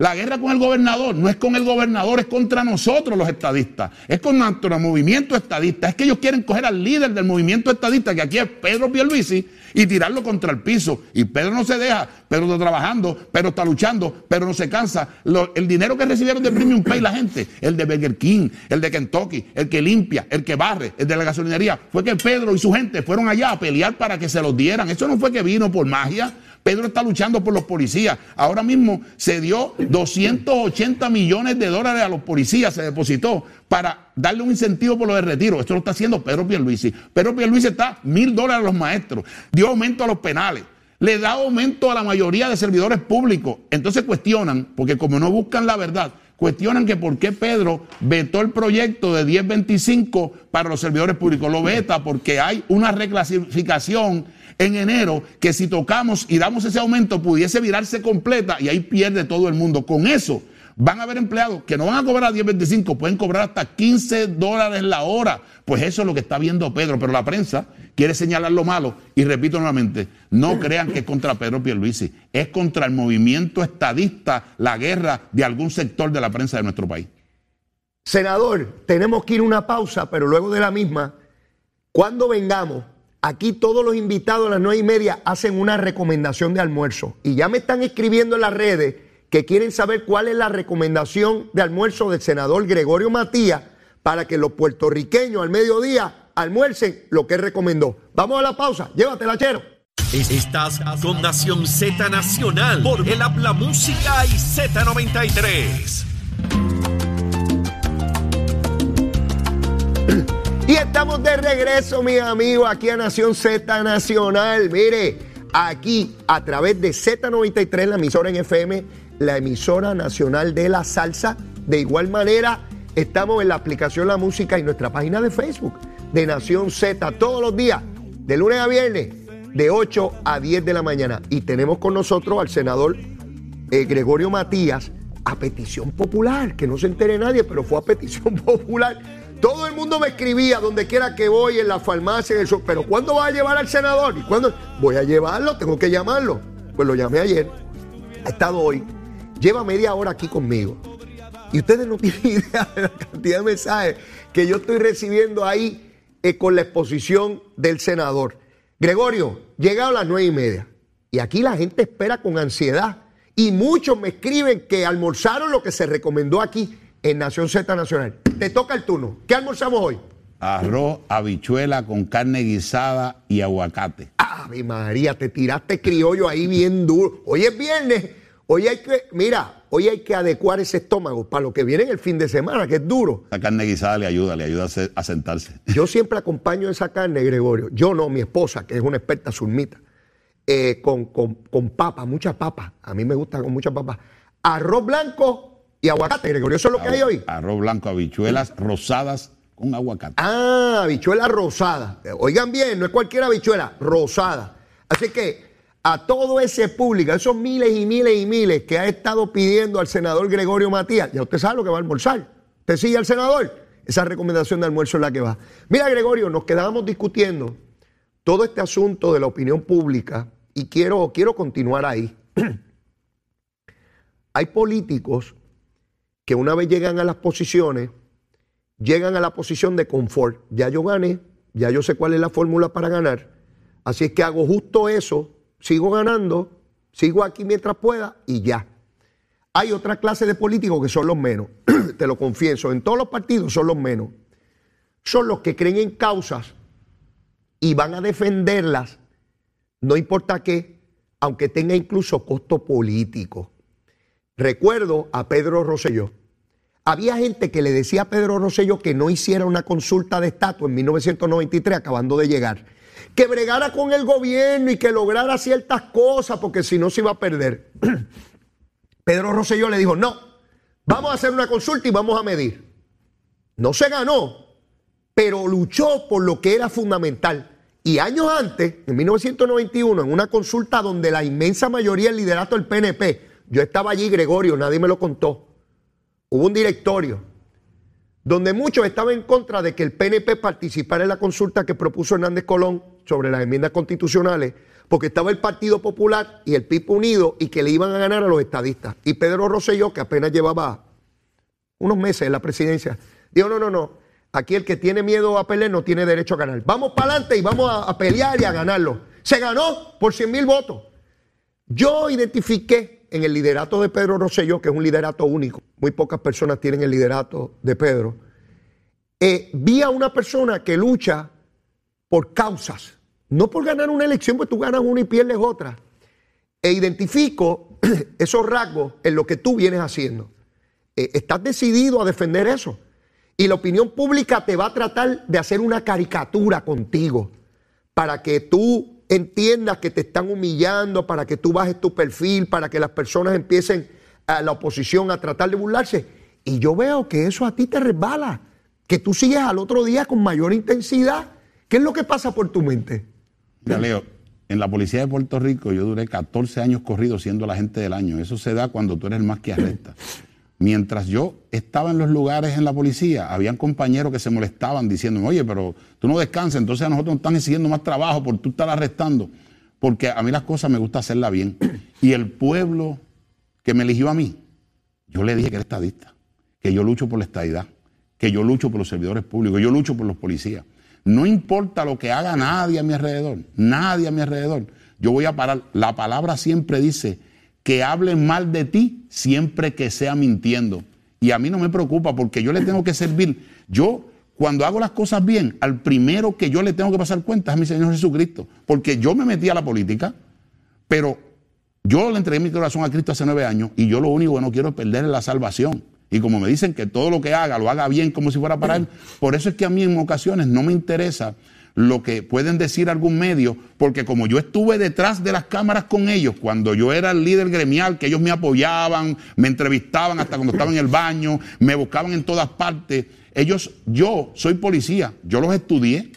La guerra con el gobernador no es con el gobernador, es contra nosotros los estadistas. Es con nuestro movimiento estadista. Es que ellos quieren coger al líder del movimiento estadista, que aquí es Pedro Pierluisi, y tirarlo contra el piso. Y Pedro no se deja, Pedro está trabajando, Pedro está luchando, Pedro no se cansa. El dinero que recibieron de Premium Pay la gente, el de Burger King, el de Kentucky, el que limpia, el que barre, el de la gasolinería, fue que Pedro y su gente fueron allá a pelear para que se los dieran. Eso no fue que vino por magia. Pedro está luchando por los policías. Ahora mismo se dio 280 millones de dólares a los policías, se depositó para darle un incentivo por lo de retiro. Esto lo está haciendo Pedro Pierluisi. Pedro Pierluisi está mil dólares a los maestros, dio aumento a los penales le da aumento a la mayoría de servidores públicos. Entonces cuestionan, porque como no buscan la verdad, cuestionan que por qué Pedro vetó el proyecto de 1025 para los servidores públicos. Lo veta porque hay una reclasificación en enero que si tocamos y damos ese aumento pudiese virarse completa y ahí pierde todo el mundo. Con eso van a haber empleados que no van a cobrar 10.25, pueden cobrar hasta 15 dólares la hora. Pues eso es lo que está viendo Pedro, pero la prensa quiere señalar lo malo y repito nuevamente, no crean que es contra Pedro Pierluisi, es contra el movimiento estadista, la guerra de algún sector de la prensa de nuestro país. Senador, tenemos que ir a una pausa, pero luego de la misma, cuando vengamos, aquí todos los invitados a las nueve y media hacen una recomendación de almuerzo y ya me están escribiendo en las redes que quieren saber cuál es la recomendación de almuerzo del senador Gregorio Matías para que los puertorriqueños al mediodía almuercen lo que recomendó. Vamos a la pausa, llévatela, chero. Estás con Nación Z Nacional por el Habla Música y Z93. Y estamos de regreso, mis amigos, aquí a Nación Z Nacional. Mire, aquí a través de Z93, la emisora en FM la emisora nacional de la salsa. De igual manera, estamos en la aplicación La Música y nuestra página de Facebook de Nación Z todos los días, de lunes a viernes, de 8 a 10 de la mañana. Y tenemos con nosotros al senador eh, Gregorio Matías a petición popular, que no se entere nadie, pero fue a petición popular. Todo el mundo me escribía donde quiera que voy, en la farmacia, en el pero ¿cuándo va a llevar al senador? ¿Y cuándo? Voy a llevarlo, tengo que llamarlo. Pues lo llamé ayer, ha estado hoy, lleva media hora aquí conmigo. Y ustedes no tienen idea de la cantidad de mensajes que yo estoy recibiendo ahí eh, con la exposición del senador. Gregorio, llega a las nueve y media. Y aquí la gente espera con ansiedad. Y muchos me escriben que almorzaron lo que se recomendó aquí en Nación Z Nacional. Te toca el turno. ¿Qué almorzamos hoy? Arroz, habichuela con carne guisada y aguacate. Ave María, te tiraste criollo ahí bien duro. Hoy es viernes. Hoy hay que, mira, hoy hay que adecuar ese estómago para lo que viene en el fin de semana, que es duro. La carne guisada le ayuda, le ayuda a sentarse. Yo siempre acompaño esa carne, Gregorio. Yo no, mi esposa, que es una experta surmita, eh, con, con, con papa, mucha papa. A mí me gusta con mucha papa. Arroz blanco y aguacate, Gregorio. Eso es lo que hay hoy. Arroz blanco, habichuelas rosadas con aguacate. Ah, habichuela rosada. Oigan bien, no es cualquier habichuela, rosada. Así que a todo ese público, a esos miles y miles y miles que ha estado pidiendo al senador Gregorio Matías, ya usted sabe lo que va a almorzar. ¿Usted sigue al senador? Esa recomendación de almuerzo es la que va. Mira, Gregorio, nos quedábamos discutiendo todo este asunto de la opinión pública y quiero, quiero continuar ahí. Hay políticos que una vez llegan a las posiciones, llegan a la posición de confort. Ya yo gané, ya yo sé cuál es la fórmula para ganar, así es que hago justo eso sigo ganando, sigo aquí mientras pueda y ya. Hay otra clase de políticos que son los menos, te lo confieso, en todos los partidos son los menos. Son los que creen en causas y van a defenderlas, no importa qué, aunque tenga incluso costo político. Recuerdo a Pedro Rosselló. Había gente que le decía a Pedro Rosselló que no hiciera una consulta de estatus en 1993, acabando de llegar que bregara con el gobierno y que lograra ciertas cosas, porque si no se iba a perder. Pedro Rosselló le dijo, no, vamos a hacer una consulta y vamos a medir. No se ganó, pero luchó por lo que era fundamental. Y años antes, en 1991, en una consulta donde la inmensa mayoría del liderato del PNP, yo estaba allí, Gregorio, nadie me lo contó, hubo un directorio donde muchos estaban en contra de que el PNP participara en la consulta que propuso Hernández Colón sobre las enmiendas constitucionales, porque estaba el Partido Popular y el PIB unido y que le iban a ganar a los estadistas. Y Pedro Rosselló, que apenas llevaba unos meses en la presidencia, dijo, no, no, no, aquí el que tiene miedo a pelear no tiene derecho a ganar. Vamos para adelante y vamos a, a, pelear y a ganarlo. Se ganó por 100 mil votos. Yo identifiqué en el liderato de Pedro Rosselló, que es un liderato único, muy pocas personas tienen el liderato de Pedro, eh, vi a una persona que lucha por causas, no por ganar una elección, pues tú ganas una y pierdes otra. E identifico esos rasgos en lo que tú vienes haciendo. Eh, estás decidido a defender eso. Y la opinión pública te va a tratar de hacer una caricatura contigo para que tú entiendas que te están humillando, para que tú bajes tu perfil, para que las personas empiecen a la oposición a tratar de burlarse. Y yo veo que eso a ti te resbala, que tú sigues al otro día con mayor intensidad. ¿Qué es lo que pasa por tu mente? Mira, Leo, en la policía de Puerto Rico yo duré 14 años corrido siendo la agente del año. Eso se da cuando tú eres el más que arresta. Mientras yo estaba en los lugares en la policía, habían compañeros que se molestaban diciendo, oye, pero tú no descansas, entonces a nosotros nos están exigiendo más trabajo por tú estar arrestando. Porque a mí las cosas me gusta hacerlas bien. Y el pueblo que me eligió a mí, yo le dije que era estadista, que yo lucho por la estadidad, que yo lucho por los servidores públicos, yo lucho por los policías. No importa lo que haga nadie a mi alrededor, nadie a mi alrededor. Yo voy a parar. La palabra siempre dice, que hablen mal de ti siempre que sea mintiendo. Y a mí no me preocupa porque yo le tengo que servir. Yo, cuando hago las cosas bien, al primero que yo le tengo que pasar cuenta es a mi Señor Jesucristo. Porque yo me metí a la política, pero yo le entregué mi corazón a Cristo hace nueve años y yo lo único que no quiero es perder es la salvación. Y como me dicen que todo lo que haga lo haga bien como si fuera para Él, por eso es que a mí en ocasiones no me interesa lo que pueden decir algún medio, porque como yo estuve detrás de las cámaras con ellos, cuando yo era el líder gremial, que ellos me apoyaban, me entrevistaban hasta cuando estaba en el baño, me buscaban en todas partes, ellos, yo soy policía, yo los estudié,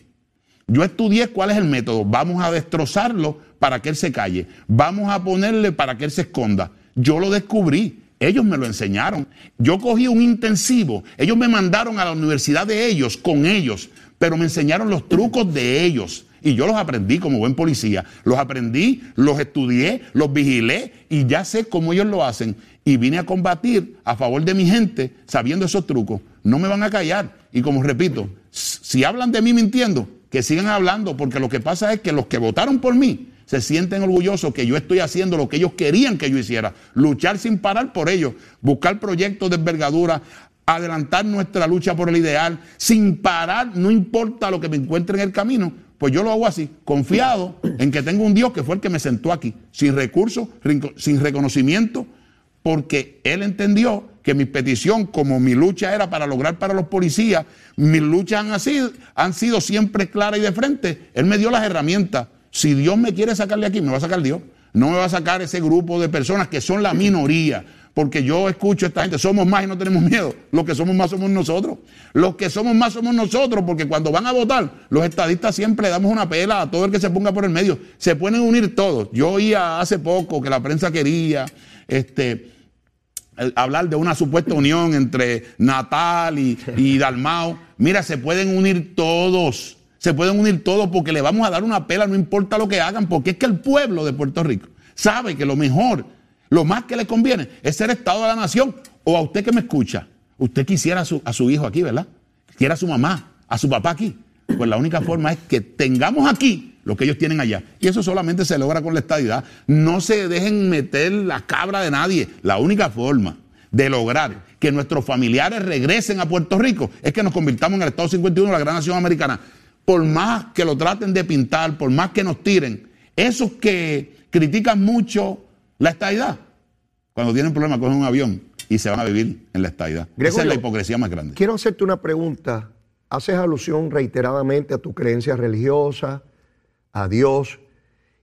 yo estudié cuál es el método, vamos a destrozarlo para que él se calle, vamos a ponerle para que él se esconda, yo lo descubrí. Ellos me lo enseñaron. Yo cogí un intensivo. Ellos me mandaron a la universidad de ellos, con ellos, pero me enseñaron los trucos de ellos. Y yo los aprendí como buen policía. Los aprendí, los estudié, los vigilé y ya sé cómo ellos lo hacen. Y vine a combatir a favor de mi gente sabiendo esos trucos. No me van a callar. Y como repito, si hablan de mí mintiendo, que sigan hablando, porque lo que pasa es que los que votaron por mí se sienten orgullosos que yo estoy haciendo lo que ellos querían que yo hiciera. Luchar sin parar por ellos, buscar proyectos de envergadura, adelantar nuestra lucha por el ideal sin parar, no importa lo que me encuentre en el camino, pues yo lo hago así, confiado en que tengo un Dios que fue el que me sentó aquí, sin recursos, sin reconocimiento, porque Él entendió que mi petición, como mi lucha era para lograr para los policías, mis luchas han sido, han sido siempre claras y de frente, Él me dio las herramientas. Si Dios me quiere sacar de aquí, me va a sacar Dios. No me va a sacar ese grupo de personas que son la minoría porque yo escucho a esta gente, somos más y no tenemos miedo. Los que somos más somos nosotros. Los que somos más somos nosotros, porque cuando van a votar, los estadistas siempre damos una pela a todo el que se ponga por el medio. Se pueden unir todos. Yo oía hace poco que la prensa quería este, hablar de una supuesta unión entre Natal y, y Dalmao. Mira, se pueden unir todos. Se pueden unir todos porque le vamos a dar una pela, no importa lo que hagan, porque es que el pueblo de Puerto Rico sabe que lo mejor lo más que le conviene es ser Estado de la nación. O a usted que me escucha, usted quisiera a su, a su hijo aquí, ¿verdad? Quiera a su mamá, a su papá aquí. Pues la única forma es que tengamos aquí lo que ellos tienen allá. Y eso solamente se logra con la estadidad. No se dejen meter la cabra de nadie. La única forma de lograr que nuestros familiares regresen a Puerto Rico es que nos convirtamos en el Estado 51, la gran nación americana. Por más que lo traten de pintar, por más que nos tiren, esos que critican mucho la estadidad. Cuando tienen problemas, cogen un avión y se van a vivir en la estadidad. Esa es la hipocresía más grande. Quiero hacerte una pregunta. Haces alusión reiteradamente a tu creencia religiosa, a Dios.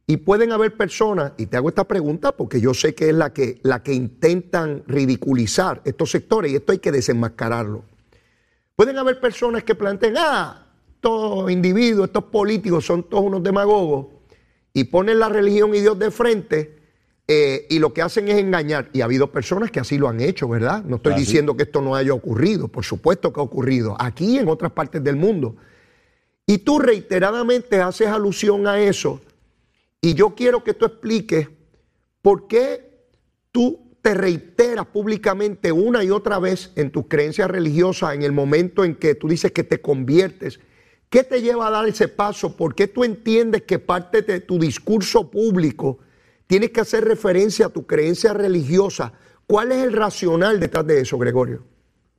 Y pueden haber personas, y te hago esta pregunta porque yo sé que es la que, la que intentan ridiculizar estos sectores y esto hay que desenmascararlo. Pueden haber personas que planteen, ah, estos individuos, estos políticos son todos unos demagogos y ponen la religión y Dios de frente eh, y lo que hacen es engañar. Y ha habido personas que así lo han hecho, ¿verdad? No estoy diciendo que esto no haya ocurrido, por supuesto que ha ocurrido, aquí y en otras partes del mundo. Y tú reiteradamente haces alusión a eso. Y yo quiero que tú expliques por qué tú te reiteras públicamente una y otra vez en tus creencias religiosas en el momento en que tú dices que te conviertes. ¿Qué te lleva a dar ese paso? ¿Por qué tú entiendes que parte de tu discurso público tienes que hacer referencia a tu creencia religiosa. ¿Cuál es el racional detrás de eso, Gregorio?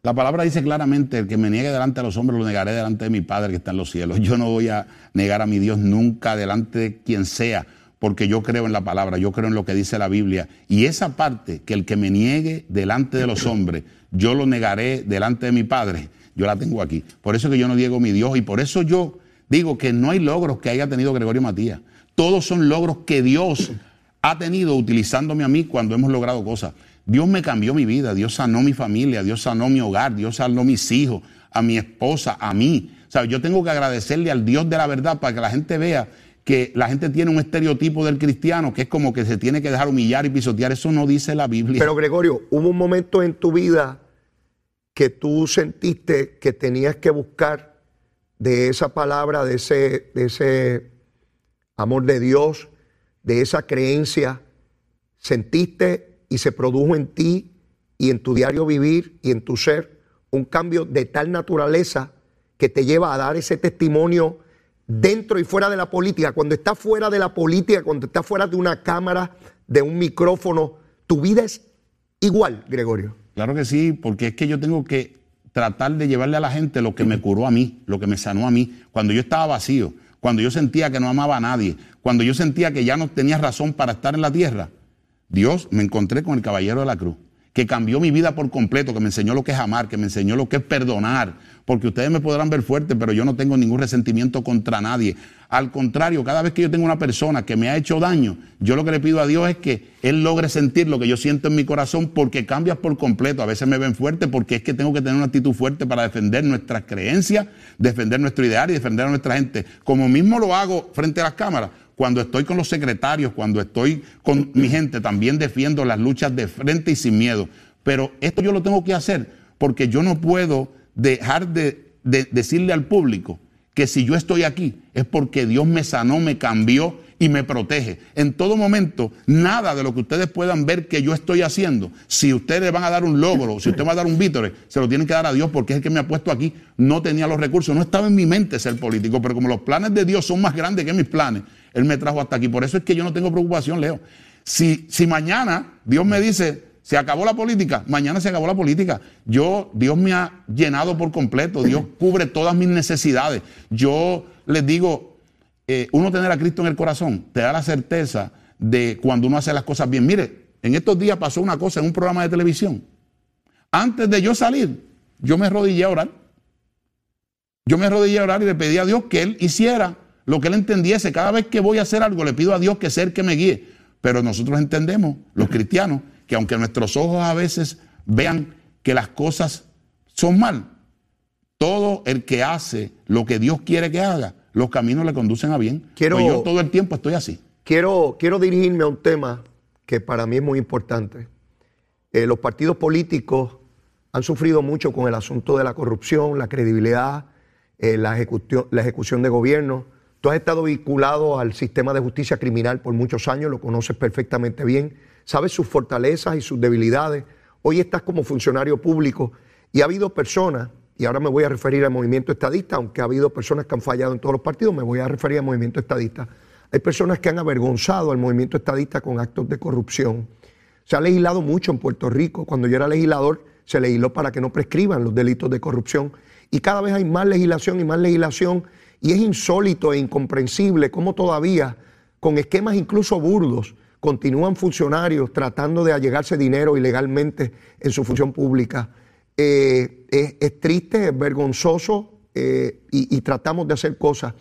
La palabra dice claramente, el que me niegue delante de los hombres lo negaré delante de mi Padre que está en los cielos. Yo no voy a negar a mi Dios nunca delante de quien sea, porque yo creo en la palabra, yo creo en lo que dice la Biblia. Y esa parte, que el que me niegue delante de los hombres, yo lo negaré delante de mi Padre, yo la tengo aquí. Por eso que yo no digo mi Dios y por eso yo digo que no hay logros que haya tenido Gregorio Matías. Todos son logros que Dios ha tenido utilizándome a mí cuando hemos logrado cosas. Dios me cambió mi vida, Dios sanó mi familia, Dios sanó mi hogar, Dios sanó mis hijos, a mi esposa, a mí. O yo tengo que agradecerle al Dios de la verdad para que la gente vea que la gente tiene un estereotipo del cristiano que es como que se tiene que dejar humillar y pisotear. Eso no dice la Biblia. Pero Gregorio, hubo un momento en tu vida que tú sentiste que tenías que buscar de esa palabra, de ese, de ese amor de Dios, de esa creencia, sentiste y se produjo en ti y en tu diario vivir y en tu ser un cambio de tal naturaleza que te lleva a dar ese testimonio dentro y fuera de la política. Cuando estás fuera de la política, cuando estás fuera de una cámara, de un micrófono, tu vida es igual, Gregorio. Claro que sí, porque es que yo tengo que tratar de llevarle a la gente lo que me curó a mí, lo que me sanó a mí, cuando yo estaba vacío, cuando yo sentía que no amaba a nadie, cuando yo sentía que ya no tenía razón para estar en la tierra. Dios me encontré con el caballero de la cruz que cambió mi vida por completo, que me enseñó lo que es amar, que me enseñó lo que es perdonar, porque ustedes me podrán ver fuerte, pero yo no tengo ningún resentimiento contra nadie. Al contrario, cada vez que yo tengo una persona que me ha hecho daño, yo lo que le pido a Dios es que Él logre sentir lo que yo siento en mi corazón, porque cambias por completo. A veces me ven fuerte porque es que tengo que tener una actitud fuerte para defender nuestras creencias, defender nuestro ideal y defender a nuestra gente. Como mismo lo hago frente a las cámaras, cuando estoy con los secretarios, cuando estoy con mi gente, también defiendo las luchas de frente y sin miedo. Pero esto yo lo tengo que hacer porque yo no puedo dejar de, decirle al público que si yo estoy aquí es porque Dios me sanó, me cambió y me protege. En todo momento, nada de lo que ustedes puedan ver que yo estoy haciendo, si ustedes van a dar un logro, si ustedes van a dar un vítore, se lo tienen que dar a Dios porque es el que me ha puesto aquí. No tenía los recursos, no estaba en mi mente ser político, pero como los planes de Dios son más grandes que mis planes, Él me trajo hasta aquí. Por eso es que yo no tengo preocupación, Leo. Si, si mañana Dios me dice, se acabó la política, mañana se acabó la política. Yo, Dios me ha llenado por completo, Dios cubre todas mis necesidades. Yo les digo, eh, uno tener a Cristo en el corazón te da la certeza de cuando uno hace las cosas bien. Mire, en estos días pasó una cosa en un programa de televisión. Antes de yo salir, yo me arrodillé a orar. Yo me arrodillé a orar y le pedí a Dios que Él hiciera lo que Él entendiese. Cada vez que voy a hacer algo, le pido a Dios que sea el que me guíe. Pero nosotros entendemos, los cristianos, que aunque nuestros ojos a veces vean que las cosas son mal, todo el que hace lo que Dios quiere que haga, los caminos le conducen a bien. Quiero, pues yo todo el tiempo estoy así. Quiero, quiero dirigirme a un tema que para mí es muy importante. Eh, los partidos políticos han sufrido mucho con el asunto de la corrupción, la credibilidad, eh, la, ejecución, la ejecución de gobierno. Tú has estado vinculado al sistema de justicia criminal por muchos años, lo conoces perfectamente bien, sabes sus fortalezas y sus debilidades. Hoy estás como funcionario público y ha habido personas y ahora me voy a referir al movimiento estadista, aunque ha habido personas que han fallado en todos los partidos, me voy a referir al movimiento estadista. Hay personas que han avergonzado al movimiento estadista con actos de corrupción. Se ha legislado mucho en Puerto Rico. Cuando yo era legislador, se legisló para que no prescriban los delitos de corrupción. Y cada vez hay más legislación y más legislación. Y es insólito e incomprensible cómo todavía, con esquemas incluso burdos, continúan funcionarios tratando de allegarse dinero ilegalmente en su función pública. Eh, es, triste, es vergonzoso eh, y, tratamos de hacer cosas.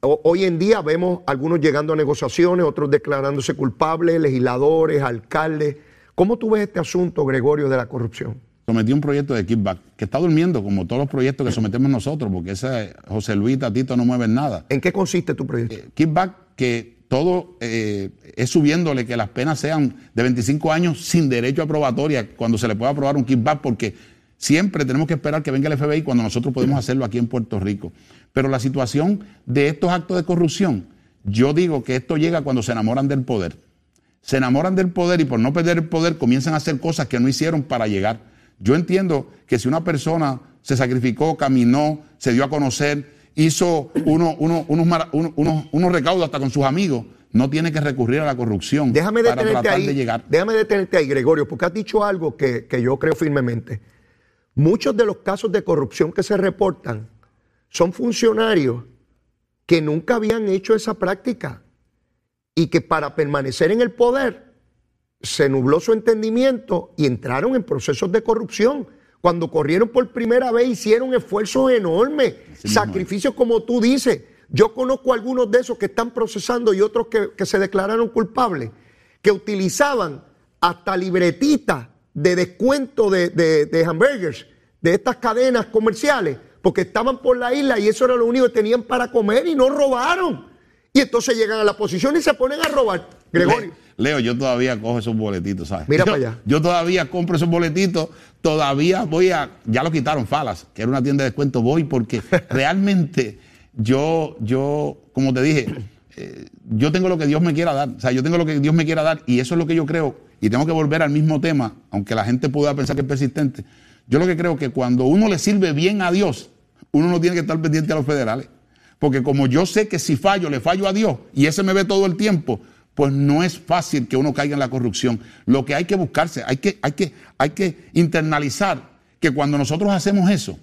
hoy en día vemos algunos llegando a negociaciones, otros declarándose culpables, legisladores, alcaldes. ¿Cómo tú ves este asunto, Gregorio, de la corrupción? Sometí un proyecto de kickback que está durmiendo, como todos los proyectos que sometemos nosotros, porque ese José Luis Tatito no mueven nada. ¿En qué consiste tu proyecto? Eh, kickback que todo es subiéndole que las penas sean de 25 años sin derecho a probatoria cuando se le pueda aprobar un kickback, porque Siempre tenemos que esperar que venga el FBI cuando nosotros podemos hacerlo aquí en Puerto Rico. Pero la situación de estos actos de corrupción, yo digo que esto llega cuando se enamoran del poder. Se enamoran del poder y por no perder el poder comienzan a hacer cosas que no hicieron para llegar. Yo entiendo que si una persona se sacrificó, caminó, se dio a conocer, hizo unos, unos, recaudos hasta con sus amigos, no tiene que recurrir a la corrupción déjame para tratar ahí, de llegar. Déjame detenerte ahí, Gregorio, porque has dicho algo que, que yo creo firmemente. Muchos de los casos de corrupción que se reportan son funcionarios que nunca habían hecho esa práctica. y que para permanecer en el poder se nubló su entendimiento y entraron en procesos de corrupción. Cuando corrieron por primera vez hicieron esfuerzos enormes, sacrificios como tú dices. Yo conozco algunos de esos que están procesando y otros que, que se declararon culpables, que utilizaban hasta libretitas de descuento de, de, de hamburgers, de estas cadenas comerciales, porque estaban por la isla y eso era lo único que tenían para comer y no robaron. Y entonces llegan a la posición y se ponen a robar. Gregorio. Leo, yo todavía cojo esos boletitos, ¿sabes? Mira yo, para allá. Yo todavía compro esos boletitos, todavía voy a, ya lo quitaron Falas, que era una tienda de descuento, voy porque realmente yo, yo, como te dije, eh, yo tengo lo que Dios me quiera dar, o sea, yo tengo lo que Dios me quiera dar y eso es lo que yo creo, y tengo que volver al mismo tema, aunque la gente pueda pensar que es persistente, yo lo que creo que cuando uno le sirve bien a Dios, uno no tiene que estar pendiente a los federales. Porque como yo sé que si fallo, le fallo a Dios y ese me ve todo el tiempo, pues no es fácil que uno caiga en la corrupción. Lo que hay que buscarse, hay que, hay que, hay que internalizar que cuando nosotros hacemos eso,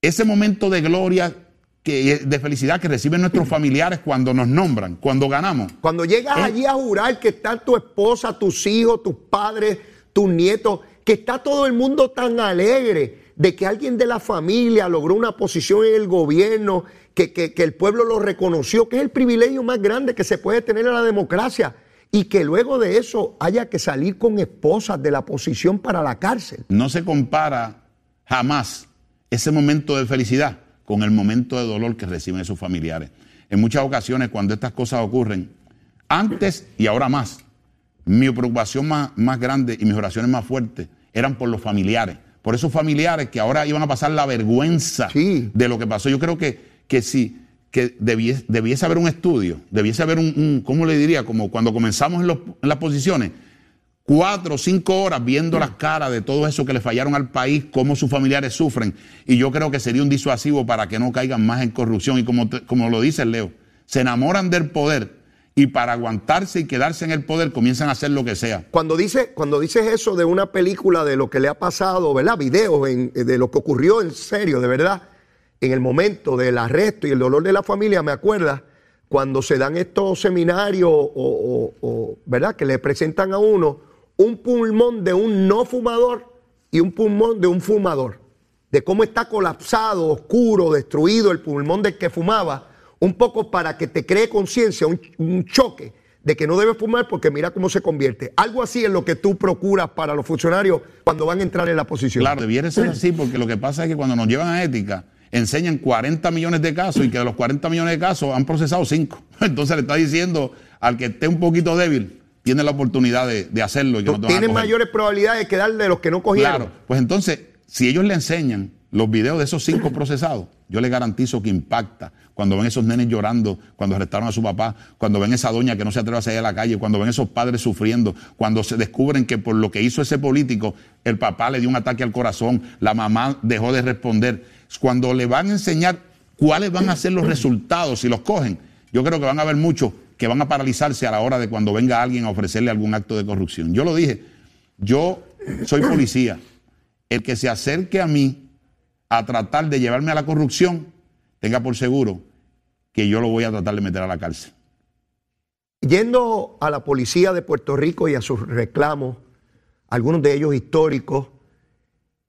ese momento de gloria, que, de felicidad que reciben nuestros familiares cuando nos nombran, cuando ganamos. Cuando llegas allí a jurar que están tu esposa, tus hijos, tus padres, tus nietos, que está todo el mundo tan alegre de que alguien de la familia logró una posición en el gobierno, que, que, que el pueblo lo reconoció, que es el privilegio más grande que se puede tener en la democracia, y que luego de eso haya que salir con esposas de la posición para la cárcel. No se compara jamás ese momento de felicidad con el momento de dolor que reciben esos familiares. En muchas ocasiones, cuando estas cosas ocurren, antes y ahora más, mi preocupación más, más grande y mis oraciones más fuertes eran por los familiares, por esos familiares que ahora iban a pasar la vergüenza Sí. de lo que pasó. Yo creo que, que sí, que debiese, debiese haber un estudio, debiese haber un, ¿cómo le diría? Como cuando comenzamos en, las posiciones, cuatro o cinco horas viendo las caras de todo eso que le fallaron al país, cómo sus familiares sufren. Y yo creo que sería un disuasivo para que no caigan más en corrupción. Y como, como lo dice Leo, se enamoran del poder y para aguantarse y quedarse en el poder comienzan a hacer lo que sea. Cuando, dice, cuando dices eso de una película, de lo que le ha pasado, ¿verdad? Videos de lo que ocurrió en serio, de verdad, en el momento del arresto y el dolor de la familia, me acuerdas cuando se dan estos seminarios o, ¿verdad? Que le presentan a uno un pulmón de un no fumador y un pulmón de un fumador. De cómo está colapsado, oscuro, destruido el pulmón del que fumaba, un poco para que te cree conciencia, un, un choque de que no debes fumar porque mira cómo se convierte. Algo así es lo que tú procuras para los funcionarios cuando van a entrar en la posición. Claro, debiera ser así porque lo que pasa es que cuando nos llevan a ética, enseñan 40 millones de casos y que de los 40 millones de casos han procesado 5. Entonces le está diciendo al que esté un poquito débil, tiene la oportunidad de, de hacerlo y que no Tienen mayores probabilidades de quedar de los que no cogieron. Claro, pues entonces, si ellos le enseñan los videos de esos cinco procesados, yo les garantizo que impacta. Cuando ven esos nenes llorando, cuando arrestaron a su papá, cuando ven esa doña que no se atreve a salir a la calle, cuando ven esos padres sufriendo, cuando se descubren que por lo que hizo ese político, el papá le dio un ataque al corazón, la mamá dejó de responder. Cuando le van a enseñar cuáles van a ser los resultados si los cogen, yo creo que van a haber muchos que van a paralizarse a la hora de cuando venga alguien a ofrecerle algún acto de corrupción. Yo lo dije, yo soy policía. El que se acerque a mí a tratar de llevarme a la corrupción, tenga por seguro que yo lo voy a tratar de meter a la cárcel. Yendo a la policía de Puerto Rico y a sus reclamos, algunos de ellos históricos,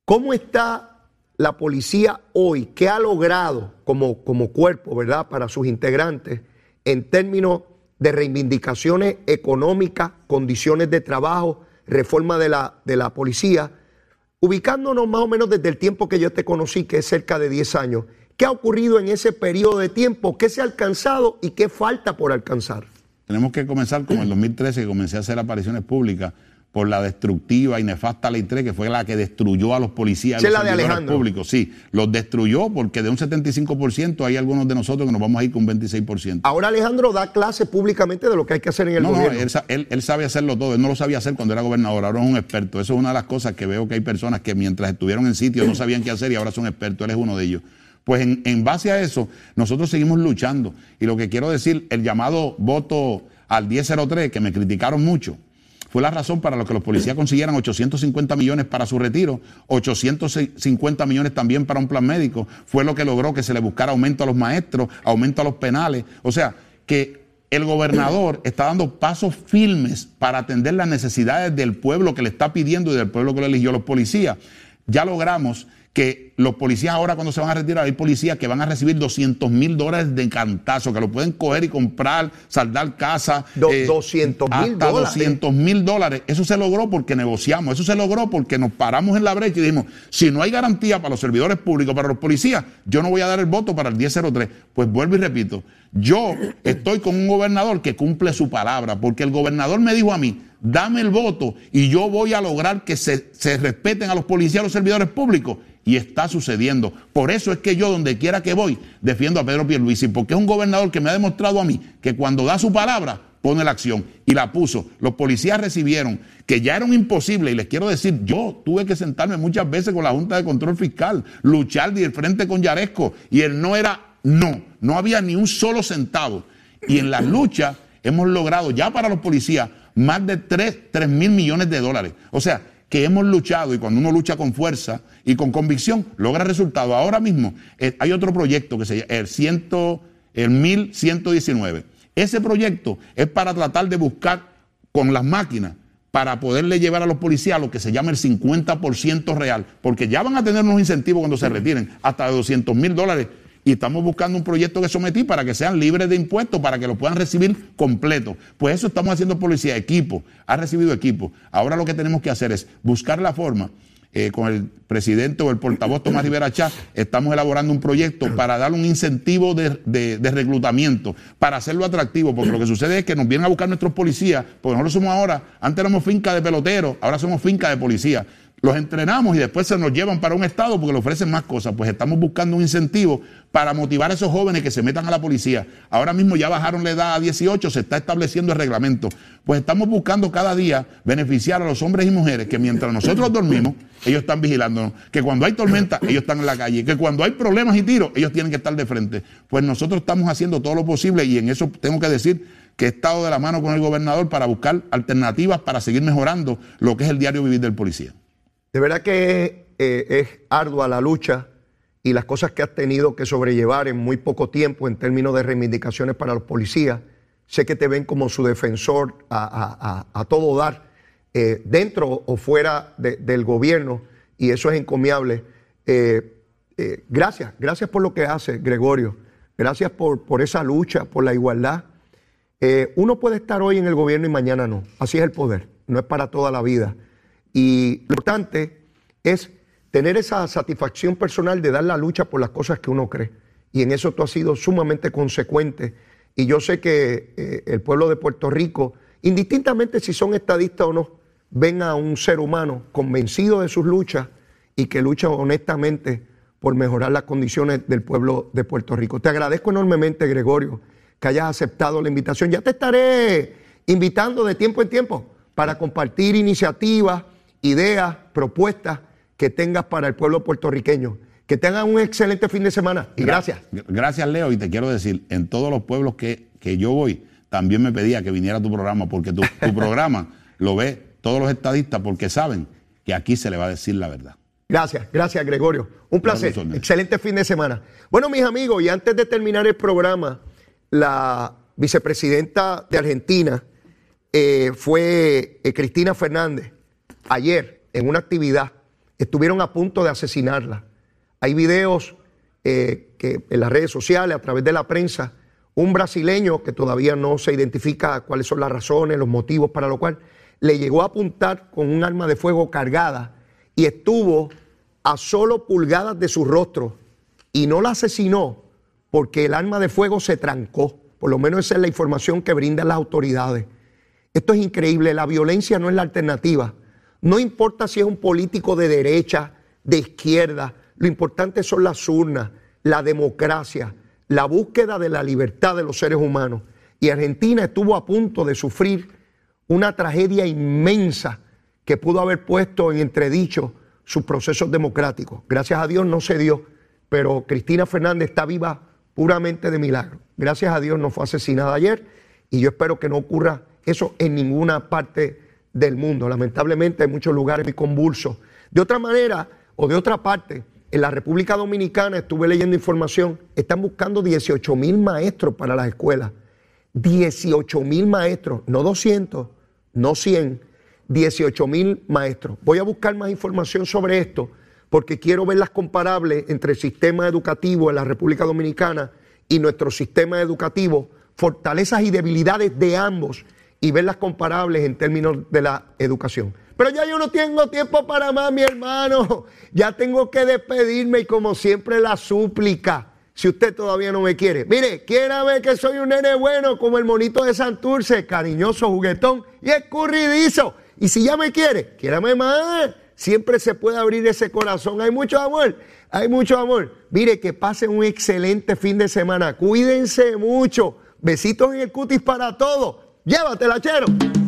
¿cómo está la policía hoy? ¿Qué ha logrado como, como cuerpo, verdad, para sus integrantes en términos de reivindicaciones económicas, condiciones de trabajo, reforma de la, de la policía? Ubicándonos más o menos desde el tiempo que yo te conocí, que es cerca de 10 años, ¿qué ha ocurrido en ese periodo de tiempo? ¿Qué se ha alcanzado y qué falta por alcanzar? Tenemos que comenzar como en 2013, que comencé a hacer apariciones públicas por la destructiva y nefasta ley 3, que fue la que destruyó a los policías. A los es la de servidores Alejandro. públicos. Sí, los destruyó porque de un 75% hay algunos de nosotros que nos vamos a ir con un 26%. Ahora Alejandro da clase públicamente de lo que hay que hacer en el No, no, gobierno. él, sa- él- él sabe hacerlo todo. Él no lo sabía hacer cuando era gobernador, ahora es un experto. Eso es una de las cosas que veo que hay personas que mientras estuvieron en sitio no sabían qué hacer y ahora son expertos. Él es uno de ellos. Pues en, en base a eso, nosotros seguimos luchando. Y lo que quiero decir, el llamado voto al 1003, que me criticaron mucho, fue la razón para lo que los policías consiguieran 850 millones para su retiro, 850 millones también para un plan médico. Fue lo que logró que se le buscara aumento a los maestros, aumento a los penales. O sea, que el gobernador está dando pasos firmes para atender las necesidades del pueblo que le está pidiendo y del pueblo que le eligió los policías. Ya logramos que los policías ahora cuando se van a retirar, hay policías que van a recibir 200 mil dólares de cantazo, que lo pueden coger y comprar, saldar casa. Do- 200 mil hasta dólares. 200 mil dólares. Eso se logró porque negociamos, eso se logró porque nos paramos en la brecha y dijimos, si no hay garantía para los servidores públicos, para los policías, yo no voy a dar el voto para el 1003. Pues vuelvo y repito, yo estoy con un gobernador que cumple su palabra, porque el gobernador me dijo a mí, dame el voto y yo voy a lograr que se, respeten a los policías, a los servidores públicos. Y está sucediendo. Por eso es que yo, donde quiera que voy, defiendo a Pedro Pierluisi, porque es un gobernador que me ha demostrado a mí que cuando da su palabra, pone la acción y la puso. Los policías recibieron que ya era un imposible y les quiero decir, yo tuve que sentarme muchas veces con la Junta de Control Fiscal, luchar de frente con Yaresco y él no era no, no había ni un solo centavo. Y en la lucha hemos logrado ya para los policías más de 3, mil millones de dólares. O sea, que hemos luchado y cuando uno lucha con fuerza y con convicción, logra resultados. Ahora mismo eh, hay otro proyecto que se llama el, 100, el 1119. Ese proyecto es para tratar de buscar con las máquinas para poderle llevar a los policías lo que se llama el 50% real, porque ya van a tener unos incentivos cuando se retiren, hasta de 200 mil dólares. Y estamos buscando un proyecto que sometí para que sean libres de impuestos, para que lo puedan recibir completo. Pues eso estamos haciendo policía, equipo, ha recibido equipo. Ahora lo que tenemos que hacer es buscar la forma eh, con el presidente o el portavoz Tomás Rivera Chá, estamos elaborando un proyecto para dar un incentivo de, de- reclutamiento, para hacerlo atractivo, porque lo que sucede es que nos vienen a buscar nuestros policías, porque nosotros somos ahora, antes éramos finca de peloteros, ahora somos finca de policía. Los entrenamos y después se nos llevan para un estado porque le ofrecen más cosas. Pues estamos buscando un incentivo para motivar a esos jóvenes que se metan a la policía. Ahora mismo ya bajaron la edad a 18, se está estableciendo el reglamento. Pues estamos buscando cada día beneficiar a los hombres y mujeres que mientras nosotros dormimos, ellos están vigilándonos. Que cuando hay tormenta, ellos están en la calle. Que cuando hay problemas y tiros, ellos tienen que estar de frente. Pues nosotros estamos haciendo todo lo posible y en eso tengo que decir que he estado de la mano con el gobernador para buscar alternativas para seguir mejorando lo que es el diario vivir del policía. De verdad que eh, es ardua la lucha y las cosas que has tenido que sobrellevar en muy poco tiempo en términos de reivindicaciones para los policías. Sé que te ven como su defensor a, todo dar, eh, dentro o fuera de- del gobierno, y eso es encomiable. Eh, gracias, gracias por lo que haces, Gregorio. Gracias por, por esa lucha, por la igualdad. Uno puede estar hoy en el gobierno y mañana no. Así es el poder. No es para toda la vida. Y lo importante es tener esa satisfacción personal de dar la lucha por las cosas que uno cree. Y en eso tú has sido sumamente consecuente. Y yo sé que eh, el pueblo de Puerto Rico, indistintamente si son estadistas o no, ven a un ser humano convencido de sus luchas y que lucha honestamente por mejorar las condiciones del pueblo de Puerto Rico. Te agradezco enormemente, Gregorio, que hayas aceptado la invitación. Ya te estaré invitando de tiempo en tiempo para compartir iniciativas, ideas, propuestas que tengas para el pueblo puertorriqueño. Que tengan un excelente fin de semana y gracias. Gra- Gracias, Leo. Y te quiero decir, en todos los pueblos que, que yo voy, también me pedía que viniera a tu programa, porque tu, tu programa lo ve todos los estadistas, porque saben que aquí se le va a decir la verdad. Gracias, gracias Gregorio. Un placer. Gracias. Excelente fin de semana. Bueno, mis amigos, y antes de terminar el programa, la vicepresidenta de Argentina eh, fue eh, Cristina Fernández. Ayer, en una actividad, estuvieron a punto de asesinarla. Hay videos eh, que en las redes sociales, a través de la prensa, un brasileño que todavía no se identifica cuáles son las razones, los motivos para lo cual, le llegó a apuntar con un arma de fuego cargada y estuvo a solo pulgadas de su rostro y no la asesinó porque el arma de fuego se trancó. Por lo menos esa es la información que brindan las autoridades. Esto es increíble, la violencia no es la alternativa. No importa si es un político de derecha, de izquierda, lo importante son las urnas, la democracia, la búsqueda de la libertad de los seres humanos. Y Argentina estuvo a punto de sufrir una tragedia inmensa que pudo haber puesto en entredicho sus procesos democráticos. Gracias a Dios no se dio, pero Cristina Fernández está viva puramente de milagro. Gracias a Dios no fue asesinada ayer y yo espero que no ocurra eso en ninguna parte del mundo. Lamentablemente hay muchos lugares muy convulsos. De otra manera o de otra parte, en la República Dominicana estuve leyendo información, están buscando 18 mil maestros para las escuelas. 18 mil maestros, no 200, no 100, 18 mil maestros. Voy a buscar más información sobre esto porque quiero ver las comparables entre el sistema educativo en la República Dominicana y nuestro sistema educativo, fortalezas y debilidades de ambos y ver las comparables en términos de la educación. Pero ya yo no tengo tiempo para más, mi hermano. Ya tengo que despedirme y como siempre la súplica. Si usted todavía no me quiere, mire, ver que soy un nene bueno como el monito de Santurce, cariñoso, juguetón y escurridizo. Y si ya me quiere, quiérame más. Siempre se puede abrir ese corazón. Hay mucho amor, hay mucho amor. Mire, que pasen un excelente fin de semana. Cuídense mucho. Besitos en el cutis para todos. Llévatela, chero.